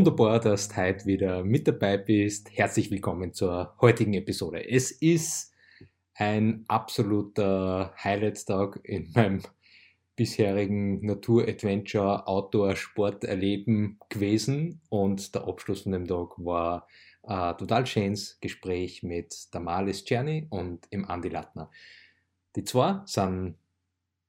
Wunderbar, dass du heute wieder mit dabei bist. Herzlich willkommen zur heutigen Episode. Es ist ein absoluter Highlight-Tag in meinem bisherigen Natur-Adventure, Outdoor-Sport-Erleben gewesen und der Abschluss von dem Tag war ein total schönes Gespräch mit der Czerny und im Andi Lattner. Die zwei sind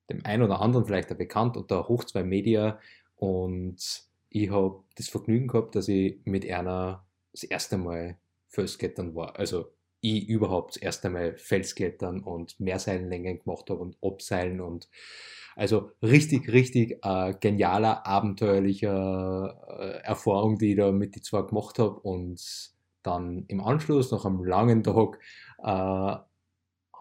dem einen oder anderen vielleicht bekannt unter Hoch 2 Media und ich habe das Vergnügen gehabt, dass ich mit einer das erste Mal Felsklettern war. Also ich überhaupt das erste Mal Felsklettern und Meerseilenlängen gemacht habe und Abseilen und also richtig, richtig äh, genialer, abenteuerlicher äh, Erfahrung, die ich da mit die zwei gemacht habe und dann im Anschluss, nach einem langen Tag, äh, haben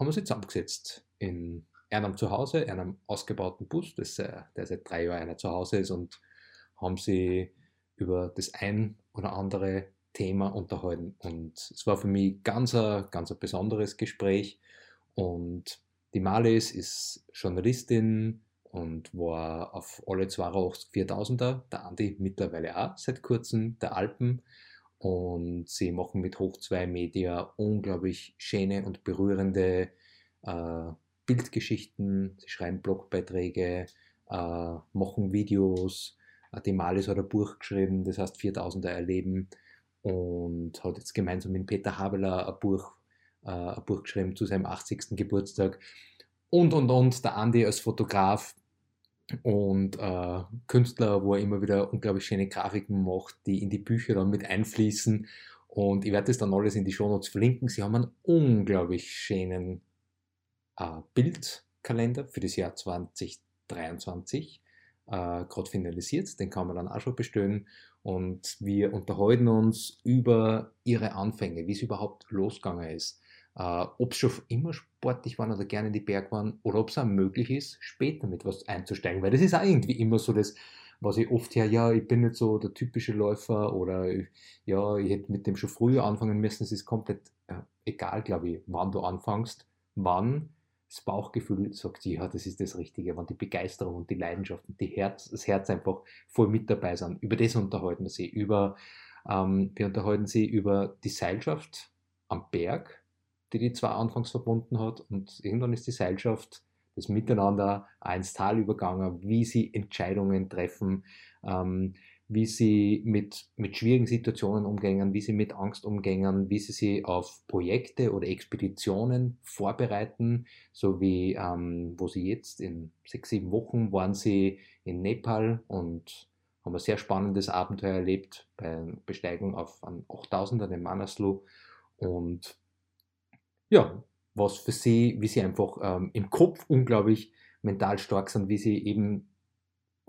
wir uns zusammengesetzt in einem Zuhause, einem ausgebauten Bus, das, äh, der seit drei Jahren einer zu Hause ist und haben sie über das ein oder andere Thema unterhalten. Und es war für mich ganz ein, ganz ein besonderes Gespräch. Und die Malis ist Journalistin und war auf alle 82 4000er, der Andi mittlerweile auch seit kurzem, der Alpen. Und sie machen mit Hoch 2 Media unglaublich schöne und berührende äh, Bildgeschichten. Sie schreiben Blogbeiträge, äh, machen Videos, die Malis hat ein Buch geschrieben, das heißt 4000er Erleben und hat jetzt gemeinsam mit Peter Habeler ein Buch, äh, ein Buch geschrieben zu seinem 80. Geburtstag und und und. Der Andi als Fotograf und äh, Künstler, wo er immer wieder unglaublich schöne Grafiken macht, die in die Bücher dann mit einfließen. Und ich werde das dann alles in die Shownotes verlinken. Sie haben einen unglaublich schönen äh, Bildkalender für das Jahr 2023 äh, gerade finalisiert. Den kann man dann auch schon bestellen. Und wir unterhalten uns über ihre Anfänge, wie es überhaupt losgegangen ist. Äh, ob es schon immer sportlich waren oder gerne in die Berg waren oder ob es auch möglich ist, später mit was einzusteigen. Weil das ist auch irgendwie immer so das, was ich oft höre, ja, ich bin nicht so der typische Läufer oder ja, ich hätte mit dem schon früher anfangen müssen. Es ist komplett äh, egal, glaube ich, wann du anfängst, wann das Bauchgefühl sagt, ja, das ist das Richtige, wenn die Begeisterung und die Leidenschaft und die Herz, das Herz einfach voll mit dabei sind. Über das unterhalten wir sie. Über, ähm, wir unterhalten sie über die Seilschaft am Berg, die die zwei anfangs verbunden hat. Und irgendwann ist die Seilschaft, das Miteinander ins Tal übergangen, wie sie Entscheidungen treffen, ähm, wie sie mit, mit schwierigen Situationen umgehen, wie sie mit Angst umgehen, wie sie sich auf Projekte oder Expeditionen vorbereiten, so wie ähm, wo sie jetzt in sechs, sieben Wochen waren sie in Nepal und haben ein sehr spannendes Abenteuer erlebt bei Besteigung auf einen 8000er, den Manaslu. Und ja, was für sie, wie sie einfach ähm, im Kopf unglaublich mental stark sind, wie sie eben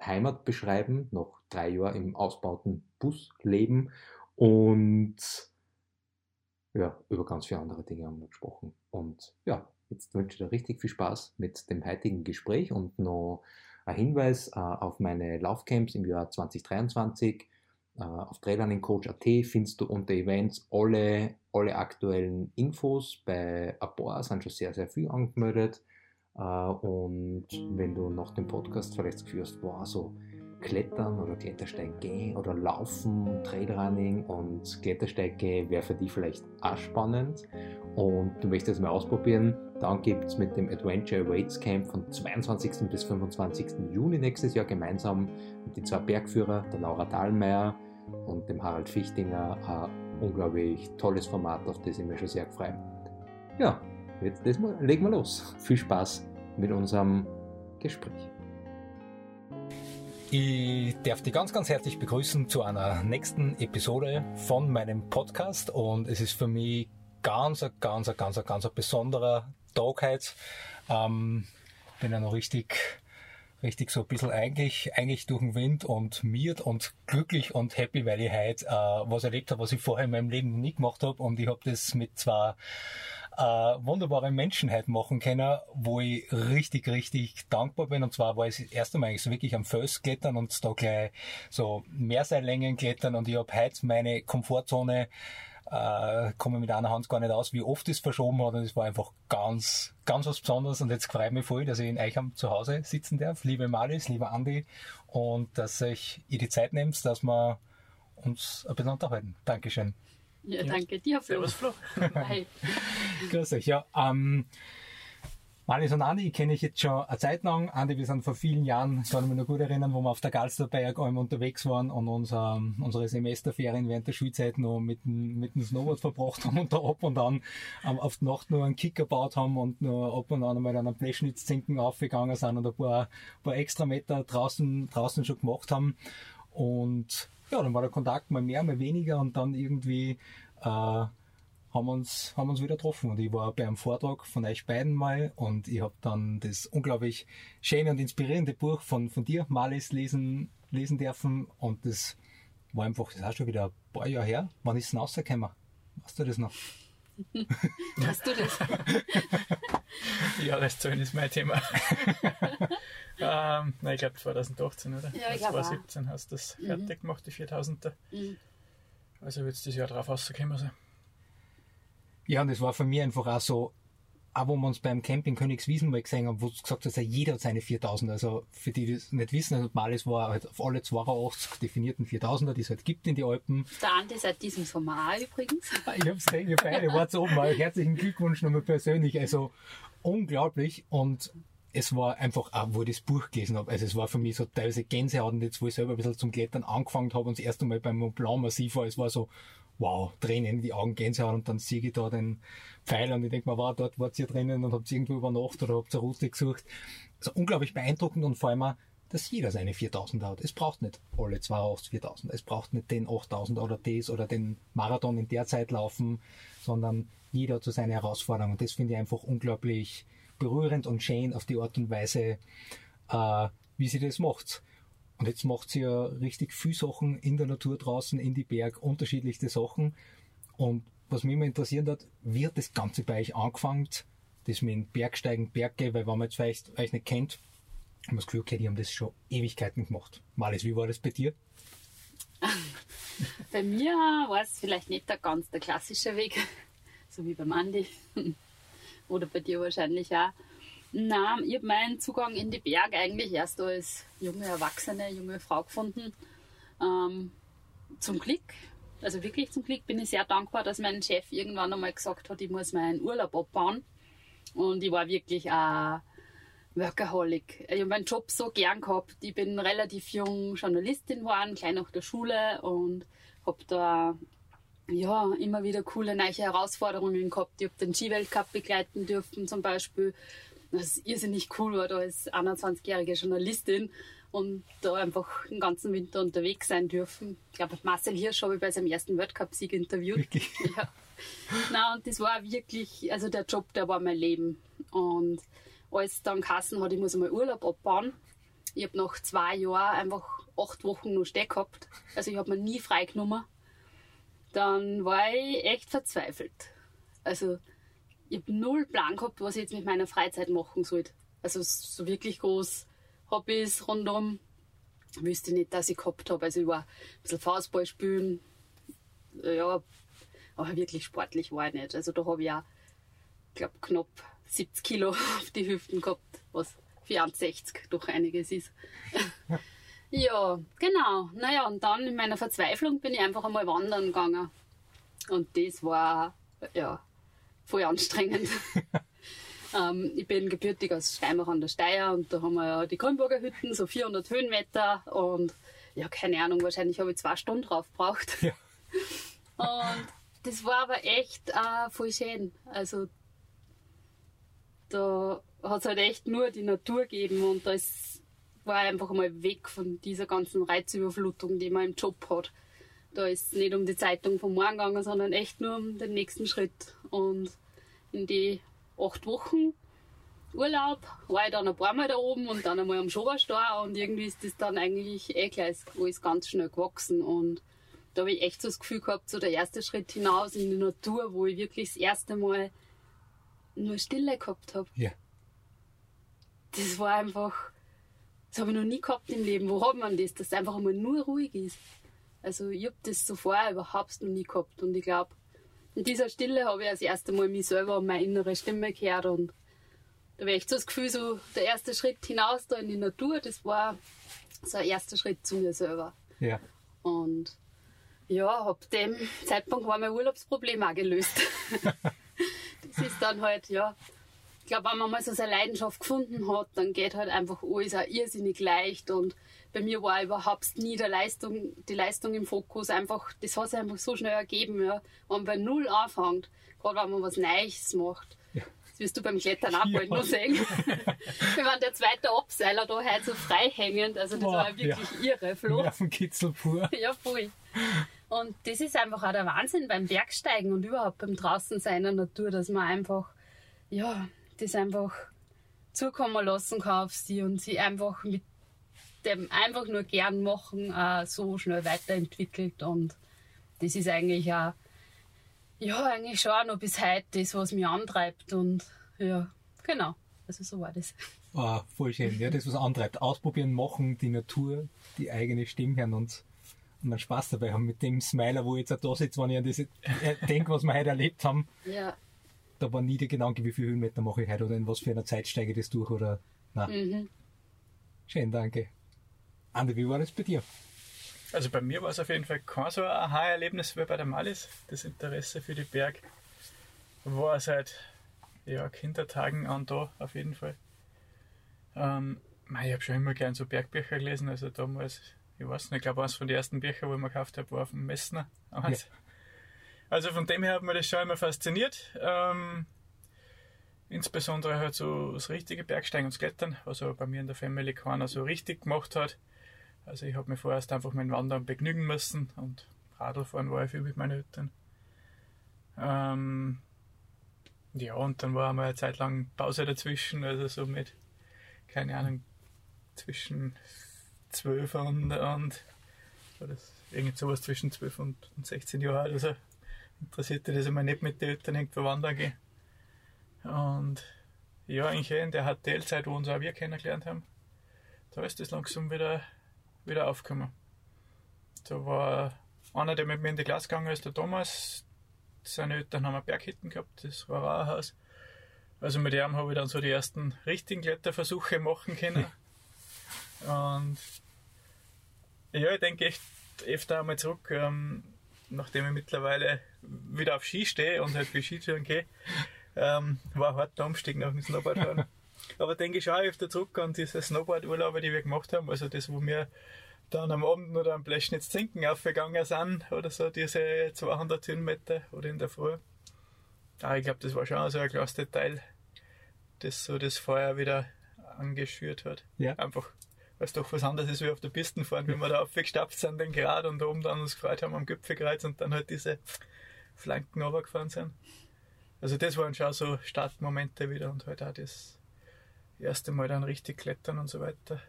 Heimat beschreiben, noch drei Jahre im ausbauten Bus leben und ja, über ganz viele andere Dinge haben wir gesprochen. Und ja, jetzt wünsche ich dir richtig viel Spaß mit dem heutigen Gespräch und noch ein Hinweis äh, auf meine Laufcamps im Jahr 2023. Äh, auf Trailrunningcoach.at findest du unter Events alle, alle aktuellen Infos. Bei paar sind schon sehr, sehr viel angemeldet. Äh, und wenn du nach dem Podcast vielleicht das Gefühl hast, boah, so Klettern oder Klettersteig gehen oder Laufen, Trailrunning und Klettersteig gehen wäre für dich vielleicht auch spannend und du möchtest es mal ausprobieren, dann gibt es mit dem Adventure Awaits Camp von 22. bis 25. Juni nächstes Jahr gemeinsam mit den zwei Bergführer, der Laura Dahlmeier und dem Harald Fichtinger, ein unglaublich tolles Format, auf das ich mich schon sehr freue. Ja, jetzt legen wir los. Viel Spaß mit unserem Gespräch. Ich darf dich ganz, ganz herzlich begrüßen zu einer nächsten Episode von meinem Podcast und es ist für mich ganz, ganz, ganz, ganz ein besonderer Tag heute. Ähm, bin ja noch richtig, richtig so ein bisschen eigentlich, eigentlich durch den Wind und miert und glücklich und happy, weil ich heute äh, was erlebt habe, was ich vorher in meinem Leben nie gemacht habe. Und ich habe das mit zwei äh, wunderbaren Menschen heute machen können, wo ich richtig, richtig dankbar bin. Und zwar war ich das erste Mal eigentlich so wirklich am Fels klettern und da gleich so Mehrseillängen klettern und ich habe heute meine Komfortzone äh, komme mit einer Hand gar nicht aus, wie oft es verschoben hat und es war einfach ganz, ganz was Besonderes und jetzt freue ich mich voll, dass ich in Eicham zu Hause sitzen darf. Liebe Malis, lieber Andi und dass ich ihr die Zeit nehmt, dass wir uns ein bisschen unterhalten. Dankeschön. Ja, danke dir, Flo. Servus, Flo. Hi. Grüß euch. Ja, ähm, Malis und Andi kenne ich jetzt schon eine Zeit lang. Andi, wir sind vor vielen Jahren, kann ich mich noch gut erinnern, wo wir auf der Galsterberg einmal unterwegs waren und unser, unsere Semesterferien während der Schulzeit noch mit, mit dem Snowboard verbracht haben und da ab und an ähm, auf die Nacht nur einen Kick gebaut haben und nur ab und an einmal an einem Blechschnitzzinken aufgegangen sind und ein paar, paar extra Meter draußen, draußen schon gemacht haben. Und ja, dann war der Kontakt mal mehr, mal weniger und dann irgendwie äh, haben uns, haben uns wieder getroffen. Und ich war bei einem Vortrag von euch beiden mal und ich habe dann das unglaublich schöne und inspirierende Buch von, von dir, Malis, lesen, lesen dürfen. Und das war einfach, das ist auch schon wieder ein paar Jahre her. Wann ist es rausgekommen? Weißt du das noch? Hast du das? Jahreszahlen ist mein Thema. ähm, nein, ich glaube 2018, oder? Ja, ich glaub auch. 2017 hast du das fertig gemacht, die 4000er. Mhm. Also wird es das Jahr drauf rausgekommen sein. Ja, und es war für mich einfach auch so, auch wo wir uns beim Camping Königswiesen mal gesehen haben, wo du gesagt hast, jeder hat seine 4000. Also für die, die das nicht wissen, also Malis war halt auf alle 82 definierten 4000er, die es halt gibt in die Alpen. Der Andi seit diesem Sommer übrigens. Ich hab's gesehen, ihr beide wart oben. mal. Herzlichen Glückwunsch nochmal persönlich. Also unglaublich. Und es war einfach auch, wo ich das Buch gelesen habe. Also es war für mich so teilweise Gänsehaut und jetzt, wo ich selber ein bisschen zum Klettern angefangen habe und das erste Mal beim Mont Blanc massiv war, es war so, wow, Tränen in die Augen, Gänsehaut und dann sehe ich da den Pfeil und ich denke mir, wow, dort wart ihr drinnen und habt irgendwo übernachtet oder habt ihr Route gesucht. Also unglaublich beeindruckend und vor allem dass jeder seine 4000 hat. Es braucht nicht alle 2 4000. Es braucht nicht den 8000 oder das oder den Marathon in der Zeit laufen, sondern jeder hat so seine Herausforderung. Und das finde ich einfach unglaublich berührend und schön auf die Art und Weise, äh, wie sie das macht. Und jetzt macht sie ja richtig viel Sachen in der Natur draußen, in die Berg, unterschiedlichste Sachen. Und was mich immer interessiert hat, wie hat das Ganze bei euch angefangen? Das mit dem Bergsteigen, Berggehen, weil wenn man jetzt vielleicht euch nicht kennt, haben wir das Gefühl, okay, die haben das schon Ewigkeiten gemacht. Malis, wie war das bei dir? Bei mir war es vielleicht nicht der ganz der klassische Weg, so wie beim Andi. Oder bei dir wahrscheinlich auch. Nein, ich habe meinen Zugang in die Berge eigentlich erst als junge Erwachsene, junge Frau gefunden. Ähm, zum Glück, also wirklich zum Glück bin ich sehr dankbar, dass mein Chef irgendwann einmal gesagt hat, ich muss meinen Urlaub abbauen. Und ich war wirklich ein Workaholic. Ich habe meinen Job so gern gehabt. Ich bin relativ jung Journalistin geworden, gleich nach der Schule und habe da ja, immer wieder coole neue Herausforderungen gehabt. Ich habe den Skiweltcup begleiten dürfen zum Beispiel. Das ist irrsinnig cool war, da als 21-jährige Journalistin und da einfach den ganzen Winter unterwegs sein dürfen. Ich glaube, Marcel Hirsch habe ich bei seinem ersten Weltcup-Sieg interviewt. Wirklich? Ja. Na und das war wirklich, also der Job, der war mein Leben. Und als dann Kassen hat, ich muss einmal Urlaub abbauen. Ich habe nach zwei Jahren einfach acht Wochen noch stehen gehabt. Also ich habe mir nie freigenommen. Dann war ich echt verzweifelt. Also ich habe null Plan gehabt, was ich jetzt mit meiner Freizeit machen sollte. Also so wirklich groß Hobbys rundum wüsste ich nicht, dass ich gehabt habe. Also ich war ein bisschen Faustball spielen, ja, aber wirklich sportlich war ich nicht. Also da habe ich auch, ich glaube, knapp 70 Kilo auf die Hüften gehabt, was für 1,60 doch einiges ist. ja, genau. Naja, und dann in meiner Verzweiflung bin ich einfach einmal wandern gegangen. Und das war, ja, voll anstrengend. ähm, ich bin gebürtig aus Steinbach an der Steier und da haben wir ja die Grünburger Hütten, so 400 Höhenmeter und ja, keine Ahnung, wahrscheinlich habe ich zwei Stunden drauf gebraucht. Ja. Und das war aber echt äh, voll schön. Also da hat es halt echt nur die Natur gegeben und da ist, war einfach mal weg von dieser ganzen Reizüberflutung, die man im Job hat. Da ist es nicht um die Zeitung vom Morgen gegangen, sondern echt nur um den nächsten Schritt. Und in die acht Wochen Urlaub war ich dann ein paar Mal da oben und dann einmal am Schoberstar und irgendwie ist das dann eigentlich eh gleich alles ganz schnell gewachsen und da habe ich echt so das Gefühl gehabt, so der erste Schritt hinaus in die Natur, wo ich wirklich das erste Mal nur Stille gehabt habe. Ja. Das war einfach, das habe ich noch nie gehabt im Leben. Wo hat man das, dass es einfach einmal nur ruhig ist? Also ich habe das so vorher überhaupt noch nie gehabt und ich glaube, in dieser Stille habe ich das erste Mal mich selber und meine innere Stimme gehört und da habe ich so das Gefühl, so der erste Schritt hinaus da in die Natur, das war so ein erster Schritt zu mir selber. Ja. Und ja, ab dem Zeitpunkt war mein Urlaubsproblem auch gelöst. das ist dann halt, ja, ich glaube, wenn man mal so seine Leidenschaft gefunden hat, dann geht halt einfach alles auch irrsinnig leicht und bei mir war überhaupt nie der Leistung, die Leistung im Fokus einfach, das hat sich einfach so schnell ergeben, ja. Wenn man bei Null anfängt, gerade wenn man was Neues macht. Ja. Das wirst du beim Klettern auch Ja. bald noch sehen. Wir waren der zweite Abseiler da heute so frei hängend, also das Boah, war wirklich irre, Flo. Nervenkitzel pur. Ja, voll. Und das ist einfach auch der Wahnsinn beim Bergsteigen und überhaupt beim Draußensein in der Natur, dass man einfach, ja, das einfach zukommen lassen kann auf sie und sie einfach mit dem einfach nur gern machen auch so schnell weiterentwickelt und das ist eigentlich auch, ja, eigentlich schon auch noch bis heute das, was mich antreibt und ja, genau, also so war das. Ah, voll schön. Ja, das, was antreibt. Ausprobieren, machen, die Natur, die eigene Stimme hören und, und dann Spaß dabei haben mit dem Smiler, wo ich jetzt auch da sitze, wenn ich an das äh, denke, was wir heute erlebt haben. Ja, Da war nie der Gedanke, wie viele Höhenmeter mache ich heute oder in was für einer Zeit steige ich das durch oder, na. mhm. Schön, danke. Andi, wie war das bei dir? Also bei mir war es auf jeden Fall kein so ein Aha-Erlebnis wie bei der Malis. Das Interesse für die Berg war seit ja, Kindertagen an da, auf jeden Fall. Ähm, ich habe schon immer gern so Bergbücher gelesen. Also damals, ich weiß nicht, ich glaube, eines von den ersten Büchern, wo ich mir gekauft habe, war auf dem Messner. Eins. Also von dem her hat mir das schon immer fasziniert. Ähm, insbesondere halt so das richtige Bergsteigen und Klettern, was aber bei mir in der Family keiner so richtig gemacht hat. Also ich habe mir vorerst einfach mit Wandern begnügen müssen und Radlfahren war ich viel mit meinen Eltern. Ähm, ja, und dann war einmal eine Zeit lang Pause dazwischen, also so mit, keine Ahnung, zwischen 12 und, und das irgend sowas zwischen 12 und, und 16 Jahren. Also interessierte das immer nicht mit den Eltern irgendwo wandern gehen. Und ja, eigentlich in der HTL-Zeit, wo uns auch wir kennengelernt haben, da ist das langsam wieder, wieder aufgekommen. Da war einer, der mit mir in die Klasse gegangen ist, der Thomas. Seine Eltern haben Berghitten gehabt, das war auch ein Haus. Also mit dem habe ich dann so die ersten richtigen Kletterversuche machen können. Und ja, ich denke echt öfter einmal zurück, ähm, nachdem ich mittlerweile wieder auf Ski stehe und halt für Skitouren gehe. Ähm, war ein harter Umstieg nach dem Snowboardfahren. Aber denke ich auch öfter zurück an diese Snowboard-Urlaube, die wir gemacht haben. Also das, wo wir dann am Abend oder am Bleschnitz Zinken aufgegangen sind oder so, diese 200 Höhenmeter oder in der Früh. Ah, ich glaube, das war schon so ein klares Detail, das so das Feuer wieder angeschürt hat. Ja. Einfach, weil es doch was anderes ist wie auf der Pistenfahren, wenn wir da aufgestapft sind, den Grad und da oben dann uns gefreut haben am Gipfelkreuz und dann halt diese Flanken runtergefahren sind. Also das waren schon so Startmomente wieder und halt auch das erste Mal dann richtig klettern und so weiter.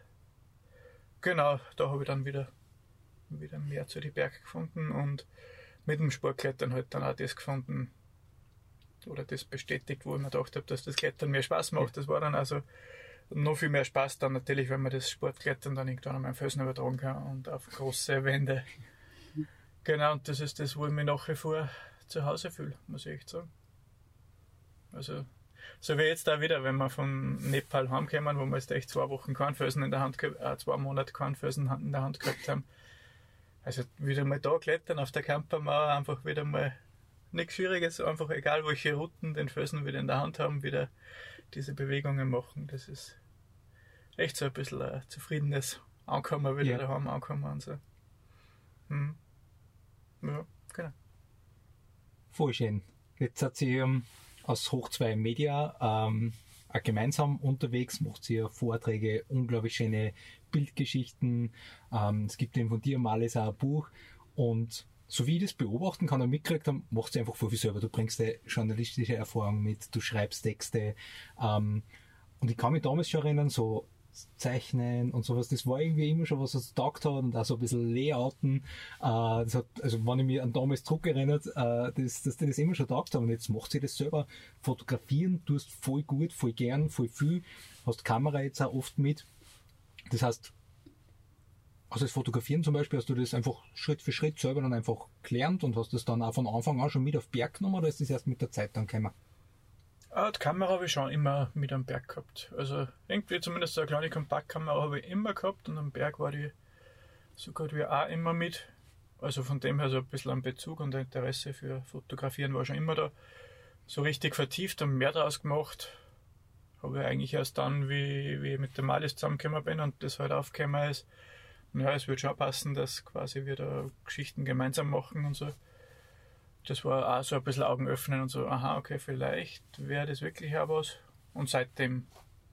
Genau, da habe ich dann wieder, wieder mehr zu den Berg gefunden und mit dem Sportklettern halt dann auch das gefunden oder das bestätigt, wo ich mir gedacht habe, dass das Klettern mehr Spaß macht. Das war dann also noch viel mehr Spaß dann natürlich, wenn man das Sportklettern dann irgendwann an meinen Felsen übertragen kann und auf große Wände. Genau, und das ist das, wo ich mich nach wie vor zu Hause fühle, muss ich echt sagen. Also, so wie jetzt da wieder, wenn wir von Nepal heimkommen, wo wir jetzt echt zwei Wochen Kornfelsen in der Hand, äh, zwei Monate Kornfelsen in der Hand gehabt haben. Also wieder mal da klettern auf der Campermauer, einfach wieder mal nichts Schwieriges, einfach egal welche Routen den Felsen wieder in der Hand haben, wieder diese Bewegungen machen. Das ist echt so ein bisschen ein zufriedenes Ankommen, wieder Ja. daheim ankommen und so. Hm. Ja, genau. Voll schön. Jetzt hat sie ähm, aus Hoch 2 Media ähm, gemeinsam unterwegs, macht sie ja Vorträge, unglaublich schöne Bildgeschichten. Ähm, es gibt eben von dir mal ein Buch und so wie ich das beobachten kann und mitgekriegt habe, macht sie einfach voll viel selber. Du bringst eine journalistische Erfahrung mit, du schreibst Texte. Ähm, und ich kann mich damals schon erinnern, so Zeichnen und sowas, das war irgendwie immer schon was, was taugt hat und auch so ein bisschen Layouten. Äh, das hat, also wenn ich mich an damals zurückerinnert, äh, das, dass die das immer schon taugt haben und jetzt macht sie das selber. Fotografieren tust voll gut, voll gern, voll viel. Hast Kamera jetzt auch oft mit. Das heißt, also das Fotografieren zum Beispiel, hast du das einfach Schritt für Schritt selber dann einfach gelernt und hast das dann auch von Anfang an schon mit auf Berg genommen oder ist das erst mit der Zeit dann gekommen? Ah, die Kamera habe ich schon immer mit am Berg gehabt. Also irgendwie zumindest so eine kleine Kompaktkamera habe ich immer gehabt und am Berg war die sogar wie auch immer mit. Also von dem her so ein bisschen ein Bezug und Interesse für Fotografieren war schon immer da. So richtig vertieft und mehr daraus gemacht habe ich eigentlich erst dann, wie, wie ich mit dem Malis zusammengekommen bin und das halt aufgekommen ist, ja, es wird schon passen, dass quasi wir da Geschichten gemeinsam machen und so. Das war auch so ein bisschen Augen öffnen und so, aha, okay, vielleicht wäre das wirklich auch was. Und seitdem,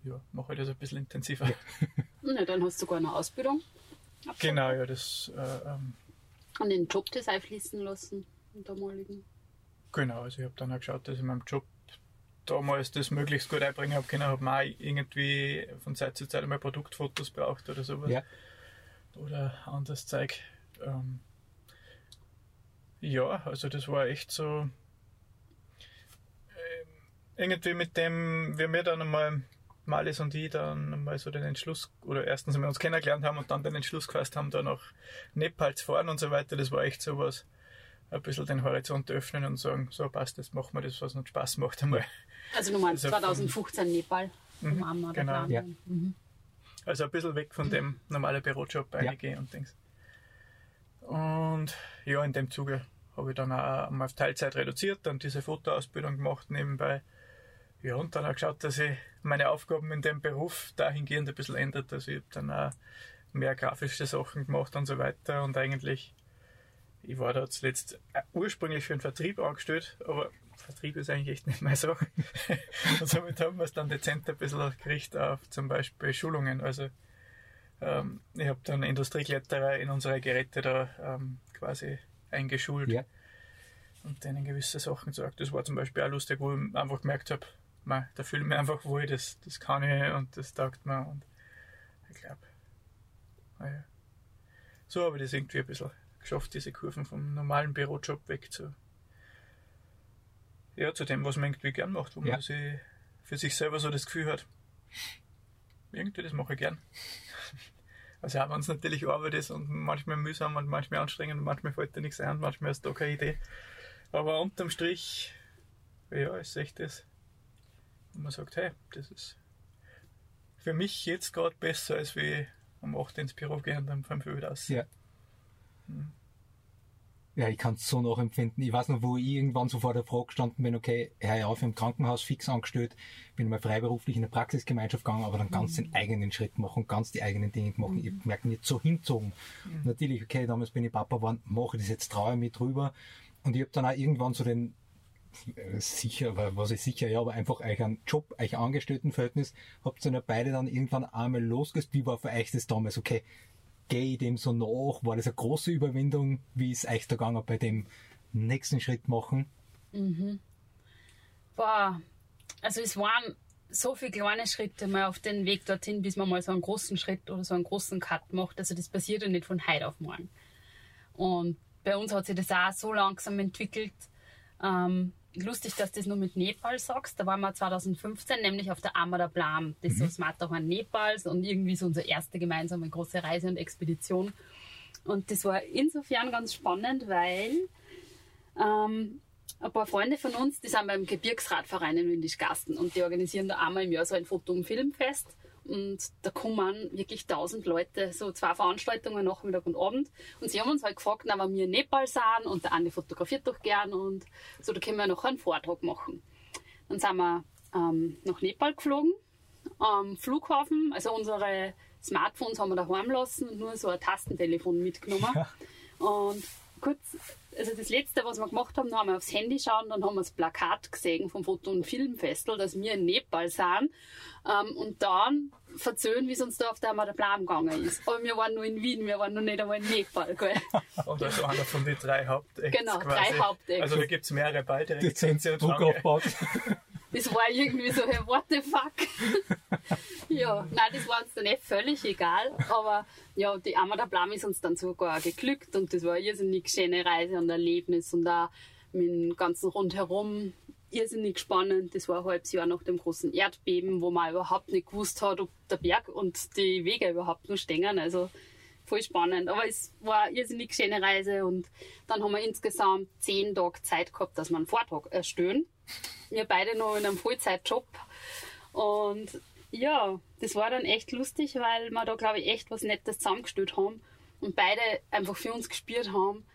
ja, mache ich das ein bisschen intensiver. Ja. Na, dann hast du sogar eine Ausbildung. Absolut. Genau, ja, das. Äh, ähm, und den Job das einfließen lassen, den damaligen. Genau, also ich habe dann auch geschaut, dass ich meinem Job damals das möglichst gut einbringen habe können, habe mal irgendwie von Zeit zu Zeit einmal Produktfotos braucht oder sowas. Ja oder anderes Zeug. Ähm, ja, also das war echt so äh, irgendwie mit dem, wir mir dann einmal Malis und ich dann mal so den Entschluss, oder erstens wir uns kennengelernt haben und dann den Entschluss gefasst haben, da nach Nepal zu fahren und so weiter, das war echt so was, ein bisschen den Horizont öffnen und sagen, so passt, jetzt machen wir das, was uns Spaß macht einmal. Also du meinst also 2015 Nepal? Mhm, genau. Ja. Mhm. Also ein bisschen weg von dem normalen Bürojob einige ja. und Dings. Und ja, in dem Zuge habe ich dann auch mal auf Teilzeit reduziert, dann diese Fotoausbildung gemacht nebenbei. Ja, und dann auch geschaut, dass ich meine Aufgaben in dem Beruf dahingehend ein bisschen ändert. Also ich habe dann auch mehr grafische Sachen gemacht und so weiter und eigentlich, ich war da zuletzt ursprünglich für den Vertrieb angestellt, aber Vertrieb ist eigentlich echt nicht meine Sache. und somit haben wir es dann dezent ein bisschen gekriegt auf zum Beispiel Schulungen. Also ähm, ich habe dann Industriekletterer in unsere Geräte da ähm, quasi eingeschult ja. und denen gewisse Sachen gesagt. Das war zum Beispiel auch lustig, wo ich einfach gemerkt habe, da fühle ich mich einfach wohl, das, das kann ich und das taugt mir und ich glaube, naja. So habe ich das irgendwie ein bisschen geschafft, diese Kurven vom normalen Bürojob weg zu ja, zu dem, was man irgendwie gern macht, wo ja. man sich für sich selber so das Gefühl hat, irgendwie das mache ich gern. Also auch wenn es natürlich Arbeit ist und manchmal mühsam und manchmal anstrengend und manchmal fällt dir nichts ein und manchmal hast du keine Idee. Aber unterm Strich, ja, ist echt das. Und man sagt, hey, das ist für mich jetzt gerade besser, als wie um 8 ins Büro gehen und um 5 Uhr wieder aus. Ja. Hm ja, ich kann es so nachempfinden. Ich weiß noch, wo ich irgendwann so vor der Frage gestanden bin, okay, hör ja auf, im Krankenhaus fix angestellt, bin mal freiberuflich in eine Praxisgemeinschaft gegangen, aber dann ganz mhm. den eigenen Schritt machen, ganz die eigenen Dinge machen. Mhm. Ich merke nicht so hinzogen. Mhm. Natürlich, okay, damals bin ich Papa geworden, mache ich das jetzt, traue ich mich drüber. Und ich habe dann auch irgendwann so den, äh, sicher, was ich sicher, ja, aber einfach euch einen Job, euch Angestelltenverhältnis, habt ihr ja beide dann irgendwann einmal losgehst. Wie war für euch das damals? Okay, gehe ich dem so nach? War das eine große Überwindung? Wie ist euch da gegangen bei dem nächsten Schritt machen? Mhm. Boah, also es waren so viele kleine Schritte mal auf den Weg dorthin, bis man mal so einen großen Schritt oder so einen großen Cut macht. Also das passiert ja nicht von heute auf morgen. Und bei uns hat sich das auch so langsam entwickelt. Ähm, lustig, dass du das nur mit Nepal sagst. Da waren wir 2015 nämlich auf der Amada Blam. Das ist mhm. so das Matterhorn Nepals und irgendwie so unsere erste gemeinsame große Reise und Expedition. Und das war insofern ganz spannend, weil ähm, ein paar Freunde von uns, die sind beim Gebirgsradverein in Windischgasten und die organisieren da einmal im Jahr so ein Foto- und Filmfest. Und da kommen wirklich tausend Leute, so zwei Veranstaltungen, Nachmittag und Abend. Und sie haben uns halt gefragt, na, wenn wir in Nepal sind und der Andi fotografiert doch gern und so, da können wir noch einen Vortrag machen. Dann sind wir ähm, nach Nepal geflogen, am Flughafen, also unsere Smartphones haben wir daheim lassen und nur so ein Tastentelefon mitgenommen. Ja. Und kurz also das Letzte, was wir gemacht haben, haben wir aufs Handy schauen, dann haben wir das Plakat gesehen vom Foto- und Filmfestival, dass wir in Nepal sind. Ähm, und dann verzöhnen, wie es uns da auf der Plan gegangen ist. Aber wir waren nur in Wien, wir waren noch nicht einmal in Nepal. Gell? Und also einer von den drei Hauptecks. Genau, quasi. drei Hauptecks. Also da gibt es mehrere beide. Dezent Druck aufgebaut. Das war irgendwie so, hey, what the fuck? ja, nein, das war uns dann nicht völlig egal, aber ja, die Amada Blam ist uns dann sogar geglückt und das war eine irrsinnig schöne Reise und Erlebnis und auch mit dem ganzen Rundherum irrsinnig spannend. Das war ein halbes Jahr nach dem großen Erdbeben, wo man überhaupt nicht gewusst hat, ob der Berg und die Wege überhaupt noch stehen. Also voll spannend. Aber es war eine irrsinnig schöne Reise und dann haben wir insgesamt zehn Tage Zeit gehabt, dass wir einen Vortrag erstellen. Wir beide noch in einem Vollzeitjob. Und ja, das war dann echt lustig, weil wir da, glaube ich, echt was Nettes zusammengestellt haben und beide einfach für uns gespürt haben,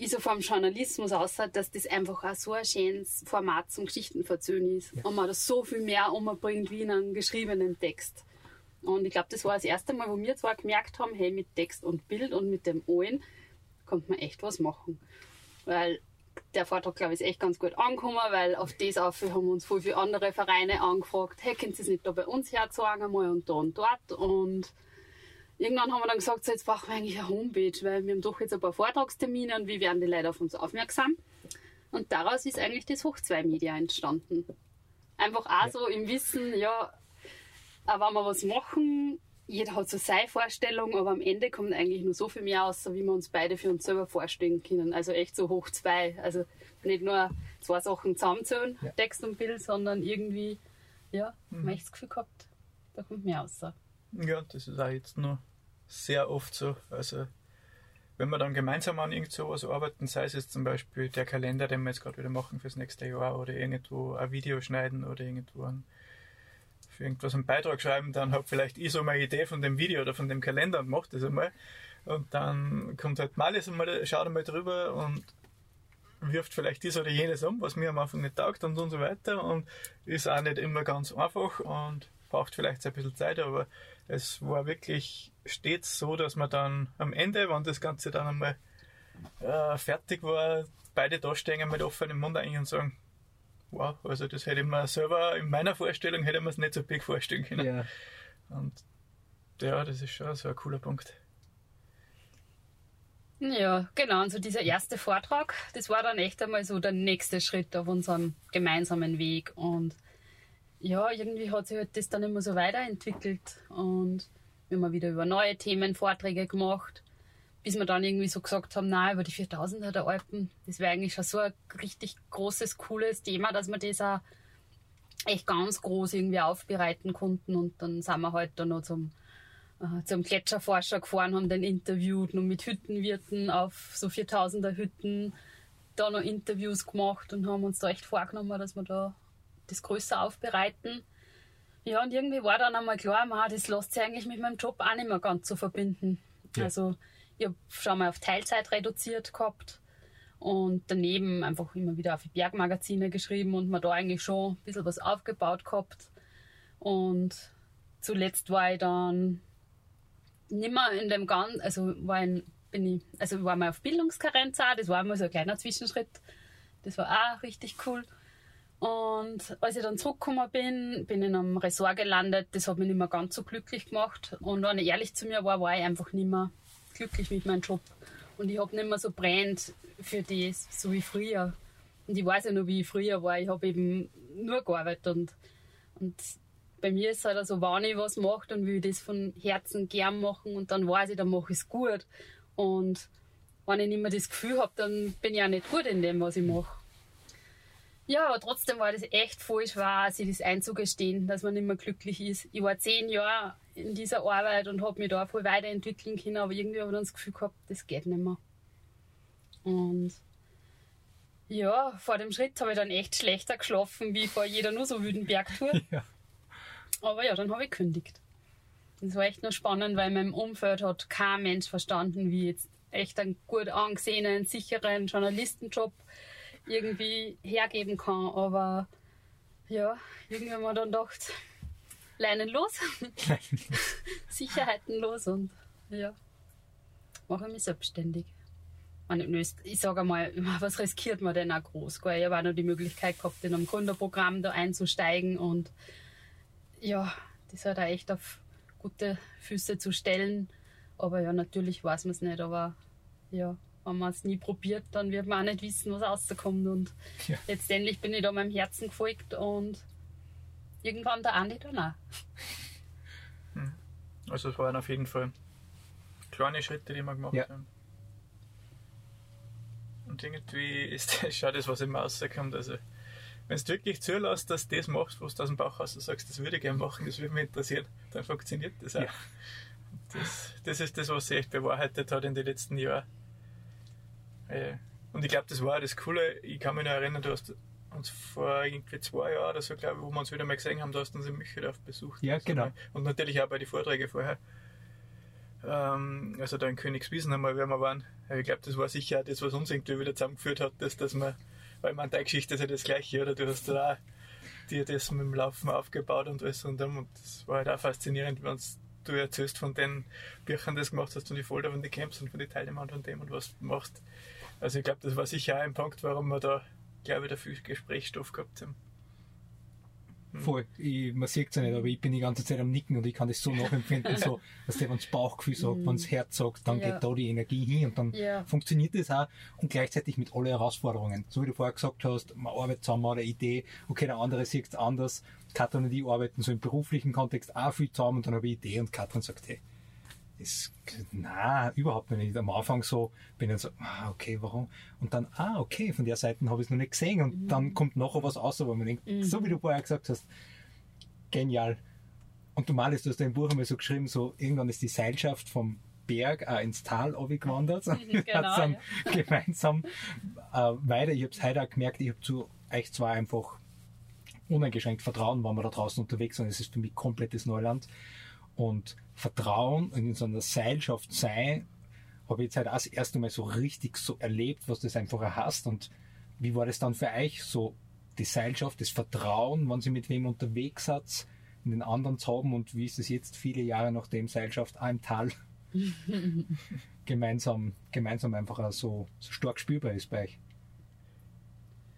ich so vom Journalismus aus, dass das einfach auch so ein schönes Format zum Geschichtenverzöhnen ist. Und man da so viel mehr umbringt wie in einem geschriebenen Text. Und ich glaube, das war das erste Mal, wo wir zwar gemerkt haben, hey, mit Text und Bild und mit dem allen konnte man echt was machen. Weil der Vortrag, glaube ich, ist echt ganz gut angekommen, weil auf das auf haben uns voll viele andere Vereine angefragt, hey, könnt ihr es nicht da bei uns herzeigen einmal und da und dort und irgendwann haben wir dann gesagt, so, jetzt brauchen wir eigentlich eine Homepage, weil wir haben doch jetzt ein paar Vortragstermine und wie werden die Leute auf uns aufmerksam? Und daraus ist eigentlich das Hoch 2 Media entstanden. Einfach auch ja. so im Wissen, ja, wenn wir was machen, jeder hat so seine Vorstellung, aber am Ende kommt eigentlich nur so viel mehr aus, wie wir uns beide für uns selber vorstellen können. Also echt so hoch zwei. Also nicht nur zwei Sachen zusammenzählen, ja. Text und Bild, sondern irgendwie, ja, mhm. echt das Gefühl gehabt, da kommt mehr raus. Ja, das ist auch jetzt nur sehr oft so. Also wenn wir dann gemeinsam an irgend sowas arbeiten, sei es jetzt zum Beispiel der Kalender, den wir jetzt gerade wieder machen fürs nächste Jahr oder irgendwo ein Video schneiden oder irgendwo ein irgendwas einen Beitrag schreiben, dann habe vielleicht ich so meine Idee von dem Video oder von dem Kalender und mache das einmal. Und dann kommt halt Malis einmal, schaut einmal drüber und wirft vielleicht dies oder jenes um, was mir am Anfang nicht taugt und, und so weiter. Und ist auch nicht immer ganz einfach und braucht vielleicht ein bisschen Zeit, aber es war wirklich stets so, dass man dann am Ende, wenn das Ganze dann einmal äh, fertig war, beide da stehen mit offenem Mund eigentlich und sagen, wow, also das hätte ich mir selber in meiner Vorstellung hätte man es nicht so big vorstellen können. Ja. Und ja, das ist schon so ein cooler Punkt. Ja, genau. Und so dieser erste Vortrag, das war dann echt einmal so der nächste Schritt auf unserem gemeinsamen Weg. Und ja, irgendwie hat sich halt das dann immer so weiterentwickelt. Und wir haben wieder über neue Themen Vorträge gemacht bis wir dann irgendwie so gesagt haben, na über die 4000er der Alpen, das wäre eigentlich schon so ein richtig großes, cooles Thema, dass wir das auch echt ganz groß irgendwie aufbereiten konnten. Und dann sind wir halt da noch zum, äh, zum Gletscherforscher gefahren, haben den interviewt, noch mit Hüttenwirten auf so 4000er Hütten, da noch Interviews gemacht und haben uns da echt vorgenommen, dass wir da das größer aufbereiten. Ja, und irgendwie war dann einmal klar, man, das lässt sich eigentlich mit meinem Job auch nicht mehr ganz so verbinden. Ja. Also ich habe schon mal auf Teilzeit reduziert gehabt und daneben einfach immer wieder auf die Bergmagazine geschrieben und mir da eigentlich schon ein bisschen was aufgebaut gehabt. Und zuletzt war ich dann nimmer in dem ganzen, also war in, bin ich, also war mal auf Bildungskarenz auch, das war immer so ein kleiner Zwischenschritt. Das war auch richtig cool. Und als ich dann zurückgekommen bin, bin ich in einem Ressort gelandet. Das hat mich nicht mehr ganz so glücklich gemacht. Und wenn ich ehrlich zu mir war, war ich einfach nicht mehr glücklich mit meinem Job. Und ich habe nicht mehr so brennt für das, so wie früher. Und ich weiß ja noch, wie ich früher war. Ich habe eben nur gearbeitet. Und, und bei mir ist es halt so, wenn ich was mache, dann will ich das von Herzen gern machen und dann weiß ich, dann mache ich es gut. Und wenn ich nicht mehr das Gefühl habe, dann bin ich auch nicht gut in dem, was ich mache. Ja, aber trotzdem war das echt voll schwer, sich das einzugestehen, dass man nicht mehr glücklich ist. Ich war zehn Jahre in dieser Arbeit und habe mich da voll weiterentwickeln können, aber irgendwie habe ich dann das Gefühl gehabt, das geht nicht mehr. Und ja, vor dem Schritt habe ich dann echt schlechter geschlafen, wie vor jeder nur so wüden Bergtour. Ja. Aber ja, dann habe ich gekündigt. Das war echt nur spannend, weil in meinem Umfeld hat kein Mensch verstanden, wie jetzt echt einen gut angesehenen, sicheren Journalistenjob irgendwie hergeben kann. Aber ja, irgendwie haben wir dann gedacht, leinenlos, Sicherheitenlos und ja, mache mich selbstständig. ich sage einmal, was riskiert man denn auch groß? Gell? Ich habe auch noch die Möglichkeit gehabt, in einem Gründerprogramm da einzusteigen und ja, das hat auch echt auf gute Füße zu stellen. Aber ja, natürlich weiß man es nicht, aber ja, wenn man es nie probiert, dann wird man auch nicht wissen, was rauskommt. Und ja. letztendlich bin ich da meinem Herzen gefolgt und irgendwann der Andi dann auch. Hm. Also es waren auf jeden Fall kleine Schritte, die wir gemacht ja. haben. Und irgendwie ist das schon das, was immer rauskommt. Also, wenn du wirklich zulässt, dass du das machst, was du aus dem Bauch hast, und sagst, das würde ich gerne machen, das würde mich interessieren, dann funktioniert das auch. Ja. Das, das ist das, was sich echt bewahrheitet hat in den letzten Jahren. Äh, und ich glaube, das war auch das Coole. Ich kann mich noch erinnern, du hast uns vor irgendwie zwei Jahren oder so, glaube ich, wo wir uns wieder mal gesehen haben, du hast uns in Mücheldorf besucht. Ja, genau. Und natürlich auch bei den Vorträgen vorher. Ähm, also da in Königswiesen einmal, wenn wir waren. Ich glaube, das war sicher auch das, was uns irgendwie wieder zusammengeführt hat, dass, dass wir, weil man deine Geschichte ist ja das Gleiche, oder? Du hast da auch dir das mit dem Laufen aufgebaut und alles und, und das war halt auch faszinierend, wenn du erzählst von den Büchern, das gemacht hast und die Folder von den Camps und von den Teilnehmern von dem und was du machst. Also ich glaube, das war sicher auch ein Punkt, warum wir da, glaube ich, da viel Gesprächsstoff gehabt haben. Hm. Voll. Ich, man sieht es ja nicht, aber ich bin die ganze Zeit am Nicken und ich kann das so nachempfinden, so, dass der, wenn das Bauchgefühl sagt, wenn das Herz sagt, dann ja. geht da die Energie hin und dann ja. funktioniert das auch und gleichzeitig mit allen Herausforderungen. So wie du vorher gesagt hast, man arbeitet zusammen an der Idee, okay, der andere sieht es anders. Katrin und ich arbeiten so im beruflichen Kontext auch viel zusammen und dann habe ich eine Idee und Katrin sagt, hey, ist, na, überhaupt nicht. Am Anfang so, bin ich so, ah, okay, warum? Und dann, ah, okay, von der Seite habe ich es noch nicht gesehen und mhm. dann kommt nachher was raus, wo man denkt, mhm. so wie du vorher gesagt hast, genial. Und du malst, du hast dein Buch einmal so geschrieben, so, irgendwann ist die Seilschaft vom Berg auch ins Tal gewandert. Genau, dann ja. gemeinsam äh, weiter. Ich habe es heute auch gemerkt, ich habe zu euch zwar einfach uneingeschränkt Vertrauen, wenn wir da draußen unterwegs sind. Es ist für mich komplettes Neuland. Und Vertrauen in so einer Seilschaft sein, habe ich jetzt halt auch das erste Mal so richtig so erlebt, was das einfach heißt. Und wie war das dann für euch so, die Seilschaft, das Vertrauen, wenn sie mit wem unterwegs seid, in den anderen zu haben und wie ist es jetzt viele Jahre nach dem Seilschaft auch im Tal gemeinsam, gemeinsam einfach auch so, so stark spürbar ist bei euch?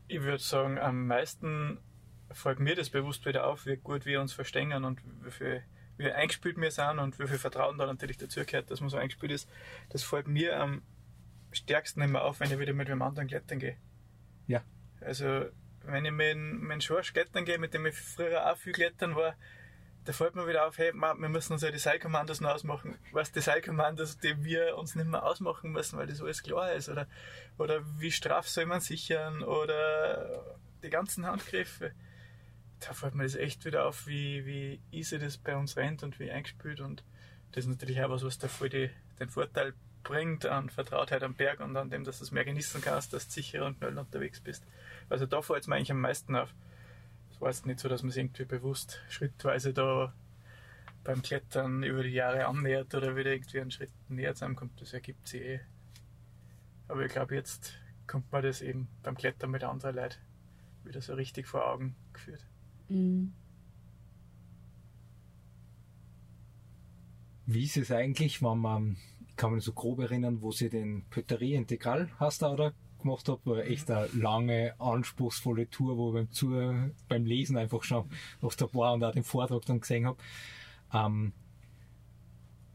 Ich würde sagen, am meisten fällt mir das bewusst wieder auf, wie gut wir uns verstehen und wie viel wie eingespielt wir sind und wie viel Vertrauen da natürlich dazugehört, dass man so eingespielt ist, das fällt mir am stärksten immer auf, wenn ich wieder mit einem anderen klettern gehe. Ja. Also, wenn ich mit meinem Schorsch klettern gehe, mit dem ich früher auch viel klettern war, da fällt mir wieder auf, hey, wir müssen uns ja die Seilkommandos noch ausmachen. Was die Seilkommandos, die wir uns nicht mehr ausmachen müssen, weil das alles klar ist. Oder, oder wie straff soll man sichern? Oder die ganzen Handgriffe da fällt mir das echt wieder auf, wie, wie easy das bei uns rennt und wie eingespielt. Und das ist natürlich auch was, was da voll die, den Vorteil bringt an Vertrautheit am Berg und an dem, dass du es mehr genießen kannst, dass du sicher und schnell unterwegs bist. Also da fällt es mir eigentlich am meisten auf. Es war jetzt nicht so, dass man es irgendwie bewusst schrittweise da beim Klettern über die Jahre annähert oder wieder irgendwie einen Schritt näher zusammenkommt. Das ergibt sich eh. Aber ich glaube, jetzt kommt man das eben beim Klettern mit anderen Leuten wieder so richtig vor Augen geführt. Mhm. Wie ist es eigentlich, wenn man, ich kann mich so grob erinnern, wo sie den Pöterie Integral hast oder gemacht habe, war echt eine lange, anspruchsvolle Tour, wo beim, Zu beim Lesen einfach schon was da war und auch den Vortrag dann gesehen habe. Ähm,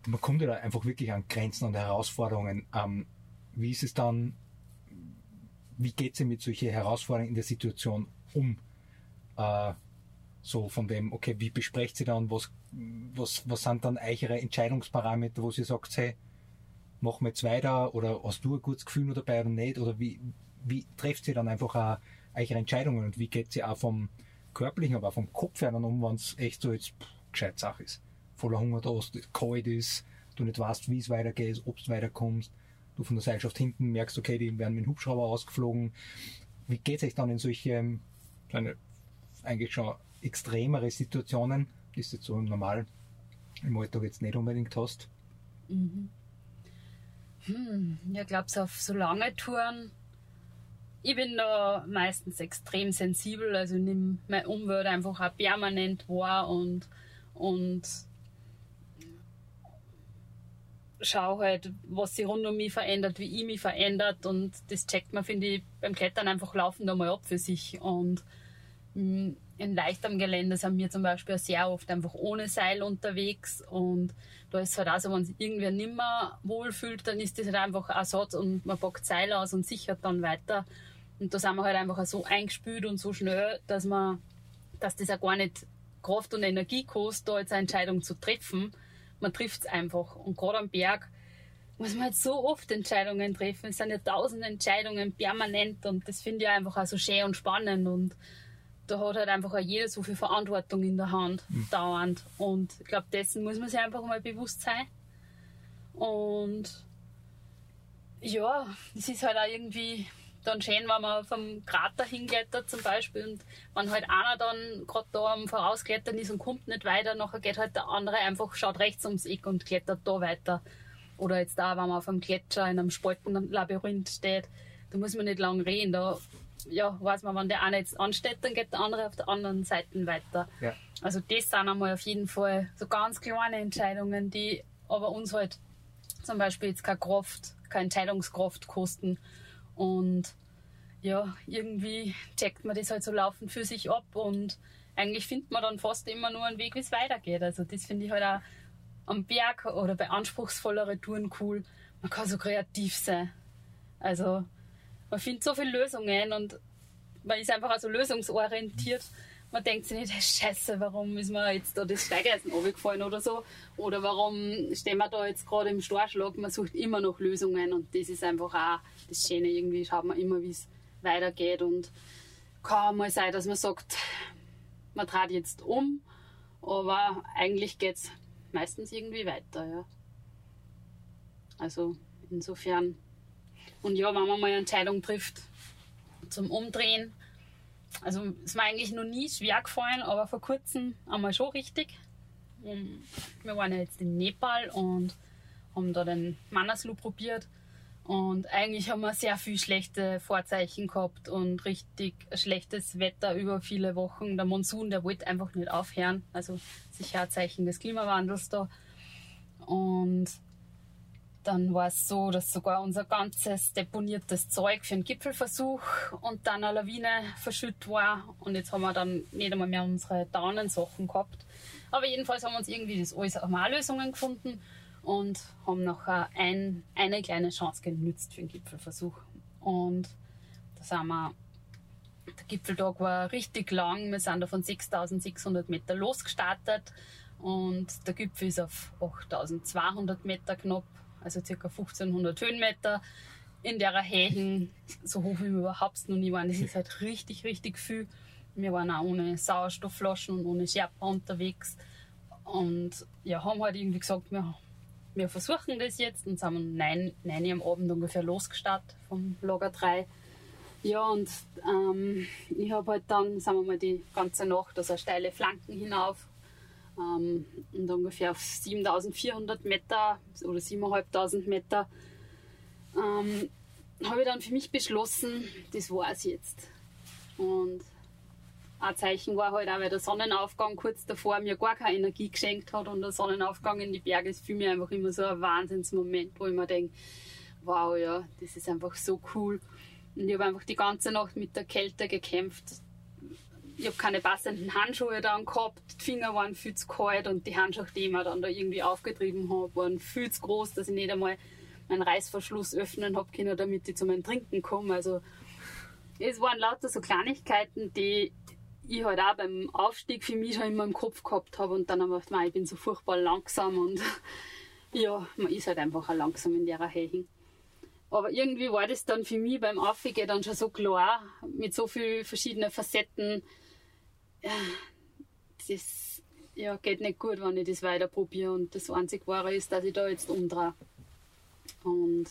man kommt ja da einfach wirklich an Grenzen und Herausforderungen. Ähm, wie ist es dann, wie geht sie mit solchen Herausforderungen in der Situation um? Äh, so von dem, okay, wie besprecht sie dann, was, was, was sind dann eure Entscheidungsparameter, wo sie sagt, hey, machen wir jetzt weiter oder hast du ein gutes Gefühl noch dabei oder nicht? Oder wie, wie trefft sie dann einfach auch eure Entscheidungen und wie geht sie auch vom körperlichen, aber auch vom Kopf her dann um, wenn es echt so jetzt gescheit Sache ist. Voller Hunger da ist, kalt ist, du nicht weißt, wie es weitergeht, ob du weiterkommst, du von der Seilschaft hinten merkst, okay, die werden mit dem Hubschrauber ausgeflogen. Wie geht es euch dann in solche, eigentlich schon extremere Situationen, die du jetzt so im Normal im Alltag jetzt nicht unbedingt hast? Mhm. Hm, ja, glaubst auf so lange Touren? Ich bin da meistens extrem sensibel, also nimm meine Umwelt einfach auch permanent wahr und, und schaue halt, was sich rund um mich verändert, wie ich mich verändert und das checkt man, finde ich, beim Klettern einfach laufend einmal ab für sich und mh, in leichtem Gelände sind wir zum Beispiel sehr oft einfach ohne Seil unterwegs und da ist es halt auch so, wenn sich irgendwer nimmer wohlfühlt, dann ist das halt einfach ein Satz und man packt Seil aus und sichert dann weiter. Und da sind wir halt einfach so eingespült und so schnell, dass man, dass das auch gar nicht Kraft und Energie kostet, da jetzt eine Entscheidung zu treffen. Man trifft es einfach. Und gerade am Berg muss man halt so oft Entscheidungen treffen. Es sind ja tausend Entscheidungen permanent und das finde ich einfach auch so schön und spannend und da hat halt einfach auch jeder so viel Verantwortung in der Hand, mhm. dauernd. Und ich glaube, dessen muss man sich einfach mal bewusst sein. Und ja, es ist halt auch irgendwie dann schön, wenn man vom Krater hinklettert zum Beispiel und wenn halt einer dann gerade da am Vorausklettern ist und kommt nicht weiter, nachher geht halt der andere einfach, schaut rechts ums Eck und klettert da weiter. Oder jetzt da, wenn man auf einem Gletscher in einem Spaltenlabyrinth steht, da muss man nicht lang reden, da ja, weiß man, wenn der eine jetzt ansteht, dann geht der andere auf der anderen Seite weiter. Ja. Also das sind einmal auf jeden Fall so ganz kleine Entscheidungen, die aber uns halt zum Beispiel jetzt keine Kraft, keine Entscheidungskraft kosten. Und ja, irgendwie checkt man das halt so laufend für sich ab und eigentlich findet man dann fast immer nur einen Weg, wie es weitergeht. Also das finde ich halt auch am Berg oder bei anspruchsvolleren Touren cool. Man kann so kreativ sein. Also man findet so viele Lösungen und man ist einfach also lösungsorientiert. Man denkt sich nicht, hey, scheiße, warum ist mir jetzt da das Steigeisen runtergefallen oder so? Oder warum stehen wir da jetzt gerade im Storschlag? Man sucht immer noch Lösungen und das ist einfach auch das Schöne. Irgendwie schaut man immer, wie es weitergeht und kann mal sein, dass man sagt, man trat jetzt um, aber eigentlich geht es meistens irgendwie weiter. Ja. Also insofern und ja, wenn man mal eine Entscheidung trifft zum Umdrehen, also es ist mir eigentlich noch nie schwer gefallen, aber vor kurzem einmal schon richtig. Wir waren ja jetzt in Nepal und haben da den Manaslu probiert. Und eigentlich haben wir sehr viel schlechte Vorzeichen gehabt und richtig schlechtes Wetter über viele Wochen. Der Monsun, der wollte einfach nicht aufhören. Also sicher ein Zeichen des Klimawandels da. Und dann war es so, dass sogar unser ganzes deponiertes Zeug für den Gipfelversuch und dann eine Lawine verschüttet war. Und jetzt haben wir dann nicht einmal mehr unsere Daunensachen gehabt. Aber jedenfalls haben wir uns irgendwie das alles auch mal Lösungen gefunden und haben nachher ein, eine kleine Chance genützt für den Gipfelversuch. Und da sind wir, der Gipfeltag war richtig lang. Wir sind da von 6600 Meter losgestartet und der Gipfel ist auf 8200 Meter knapp also ca. 1500 Höhenmeter in der Hähen, so hoch wie wir überhaupt noch nie waren. Das ist halt richtig, richtig viel. Wir waren auch ohne Sauerstoffflaschen und ohne Sherpa unterwegs. Und ja, haben halt irgendwie gesagt, wir, wir versuchen das jetzt und sind um 9, 9 Uhr am Abend ungefähr losgestartet vom Lager 3. Ja, und ähm, ich habe halt dann, sagen wir mal, die ganze Nacht, also steile Flanken hinauf ähm, und ungefähr auf 7400 Meter oder 7500 Meter ähm, habe ich dann für mich beschlossen, das war es jetzt. Und ein Zeichen war halt auch, weil der Sonnenaufgang kurz davor mir gar keine Energie geschenkt hat und der Sonnenaufgang in die Berge ist für mich einfach immer so ein Wahnsinnsmoment, wo ich mir denke, wow, ja, das ist einfach so cool. Und ich habe einfach die ganze Nacht mit der Kälte gekämpft ich habe keine passenden Handschuhe dann gehabt, die Finger waren viel zu kalt und die Handschuhe, die ich mir dann da irgendwie aufgetrieben habe, waren viel zu groß, dass ich nicht einmal meinen Reißverschluss öffnen habe können, damit ich zu meinem Trinken komme. Also es waren lauter so Kleinigkeiten, die ich halt auch beim Aufstieg für mich schon immer im Kopf gehabt habe und dann habe ich gedacht, ich bin so furchtbar langsam und ja, man ist halt einfach auch langsam in der Höhe. Aber irgendwie war das dann für mich beim Aufgehen dann schon so klar, mit so vielen verschiedenen Facetten, das ja, geht nicht gut, wenn ich das weiter probiere. Und das einzige Wahre ist, dass ich da jetzt umdrehe. Und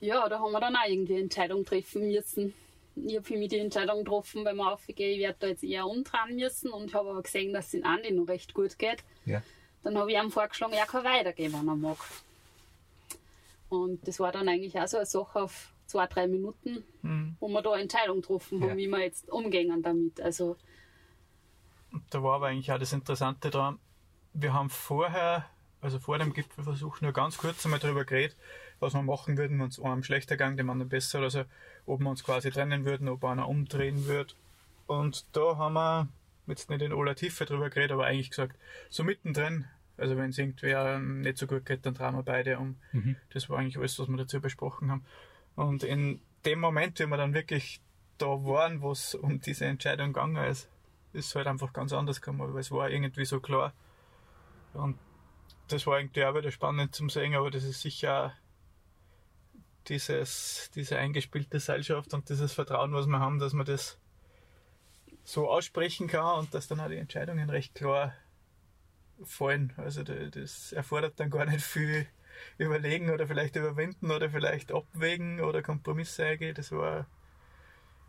ja, da haben wir dann auch irgendwie eine Entscheidung treffen müssen. Ich habe für mich die Entscheidung getroffen beim Aufgehen, ich werde da jetzt eher umdrehen müssen und habe aber gesehen, dass es in Andi noch recht gut geht. Ja. Dann habe ich ihm vorgeschlagen, er kann weitergehen, wenn er mag. Und das war dann eigentlich auch so eine Sache auf zwei, drei Minuten, mhm. wo wir da eine Entscheidung getroffen haben, ja. wie wir jetzt umgehen damit. Also da war aber eigentlich auch das Interessante dran. Wir haben vorher also vor dem Gipfelversuch nur ganz kurz einmal darüber geredet, was wir machen würden, wenn es einem schlechter ging, dem anderen besser oder so, ob wir uns quasi trennen würden, ob einer umdrehen würde. Und da haben wir jetzt nicht in aller Tiefe drüber geredet, aber eigentlich gesagt, so mittendrin, also wenn es irgendwer nicht so gut geht, dann trauen wir beide um. Mhm. Das war eigentlich alles, was wir dazu besprochen haben. Und in dem Moment, wie wir dann wirklich da waren, wo es um diese Entscheidung gegangen ist, ist halt einfach ganz anders gekommen, weil es war irgendwie so klar. Und das war irgendwie auch wieder spannend zum sehen, aber das ist sicher auch dieses, diese eingespielte Seilschaft und dieses Vertrauen, was wir haben, dass man das so aussprechen kann und dass dann auch die Entscheidungen recht klar fallen. Also da- das erfordert dann gar nicht viel überlegen oder vielleicht überwinden oder vielleicht abwägen oder Kompromisse eingehen. Das war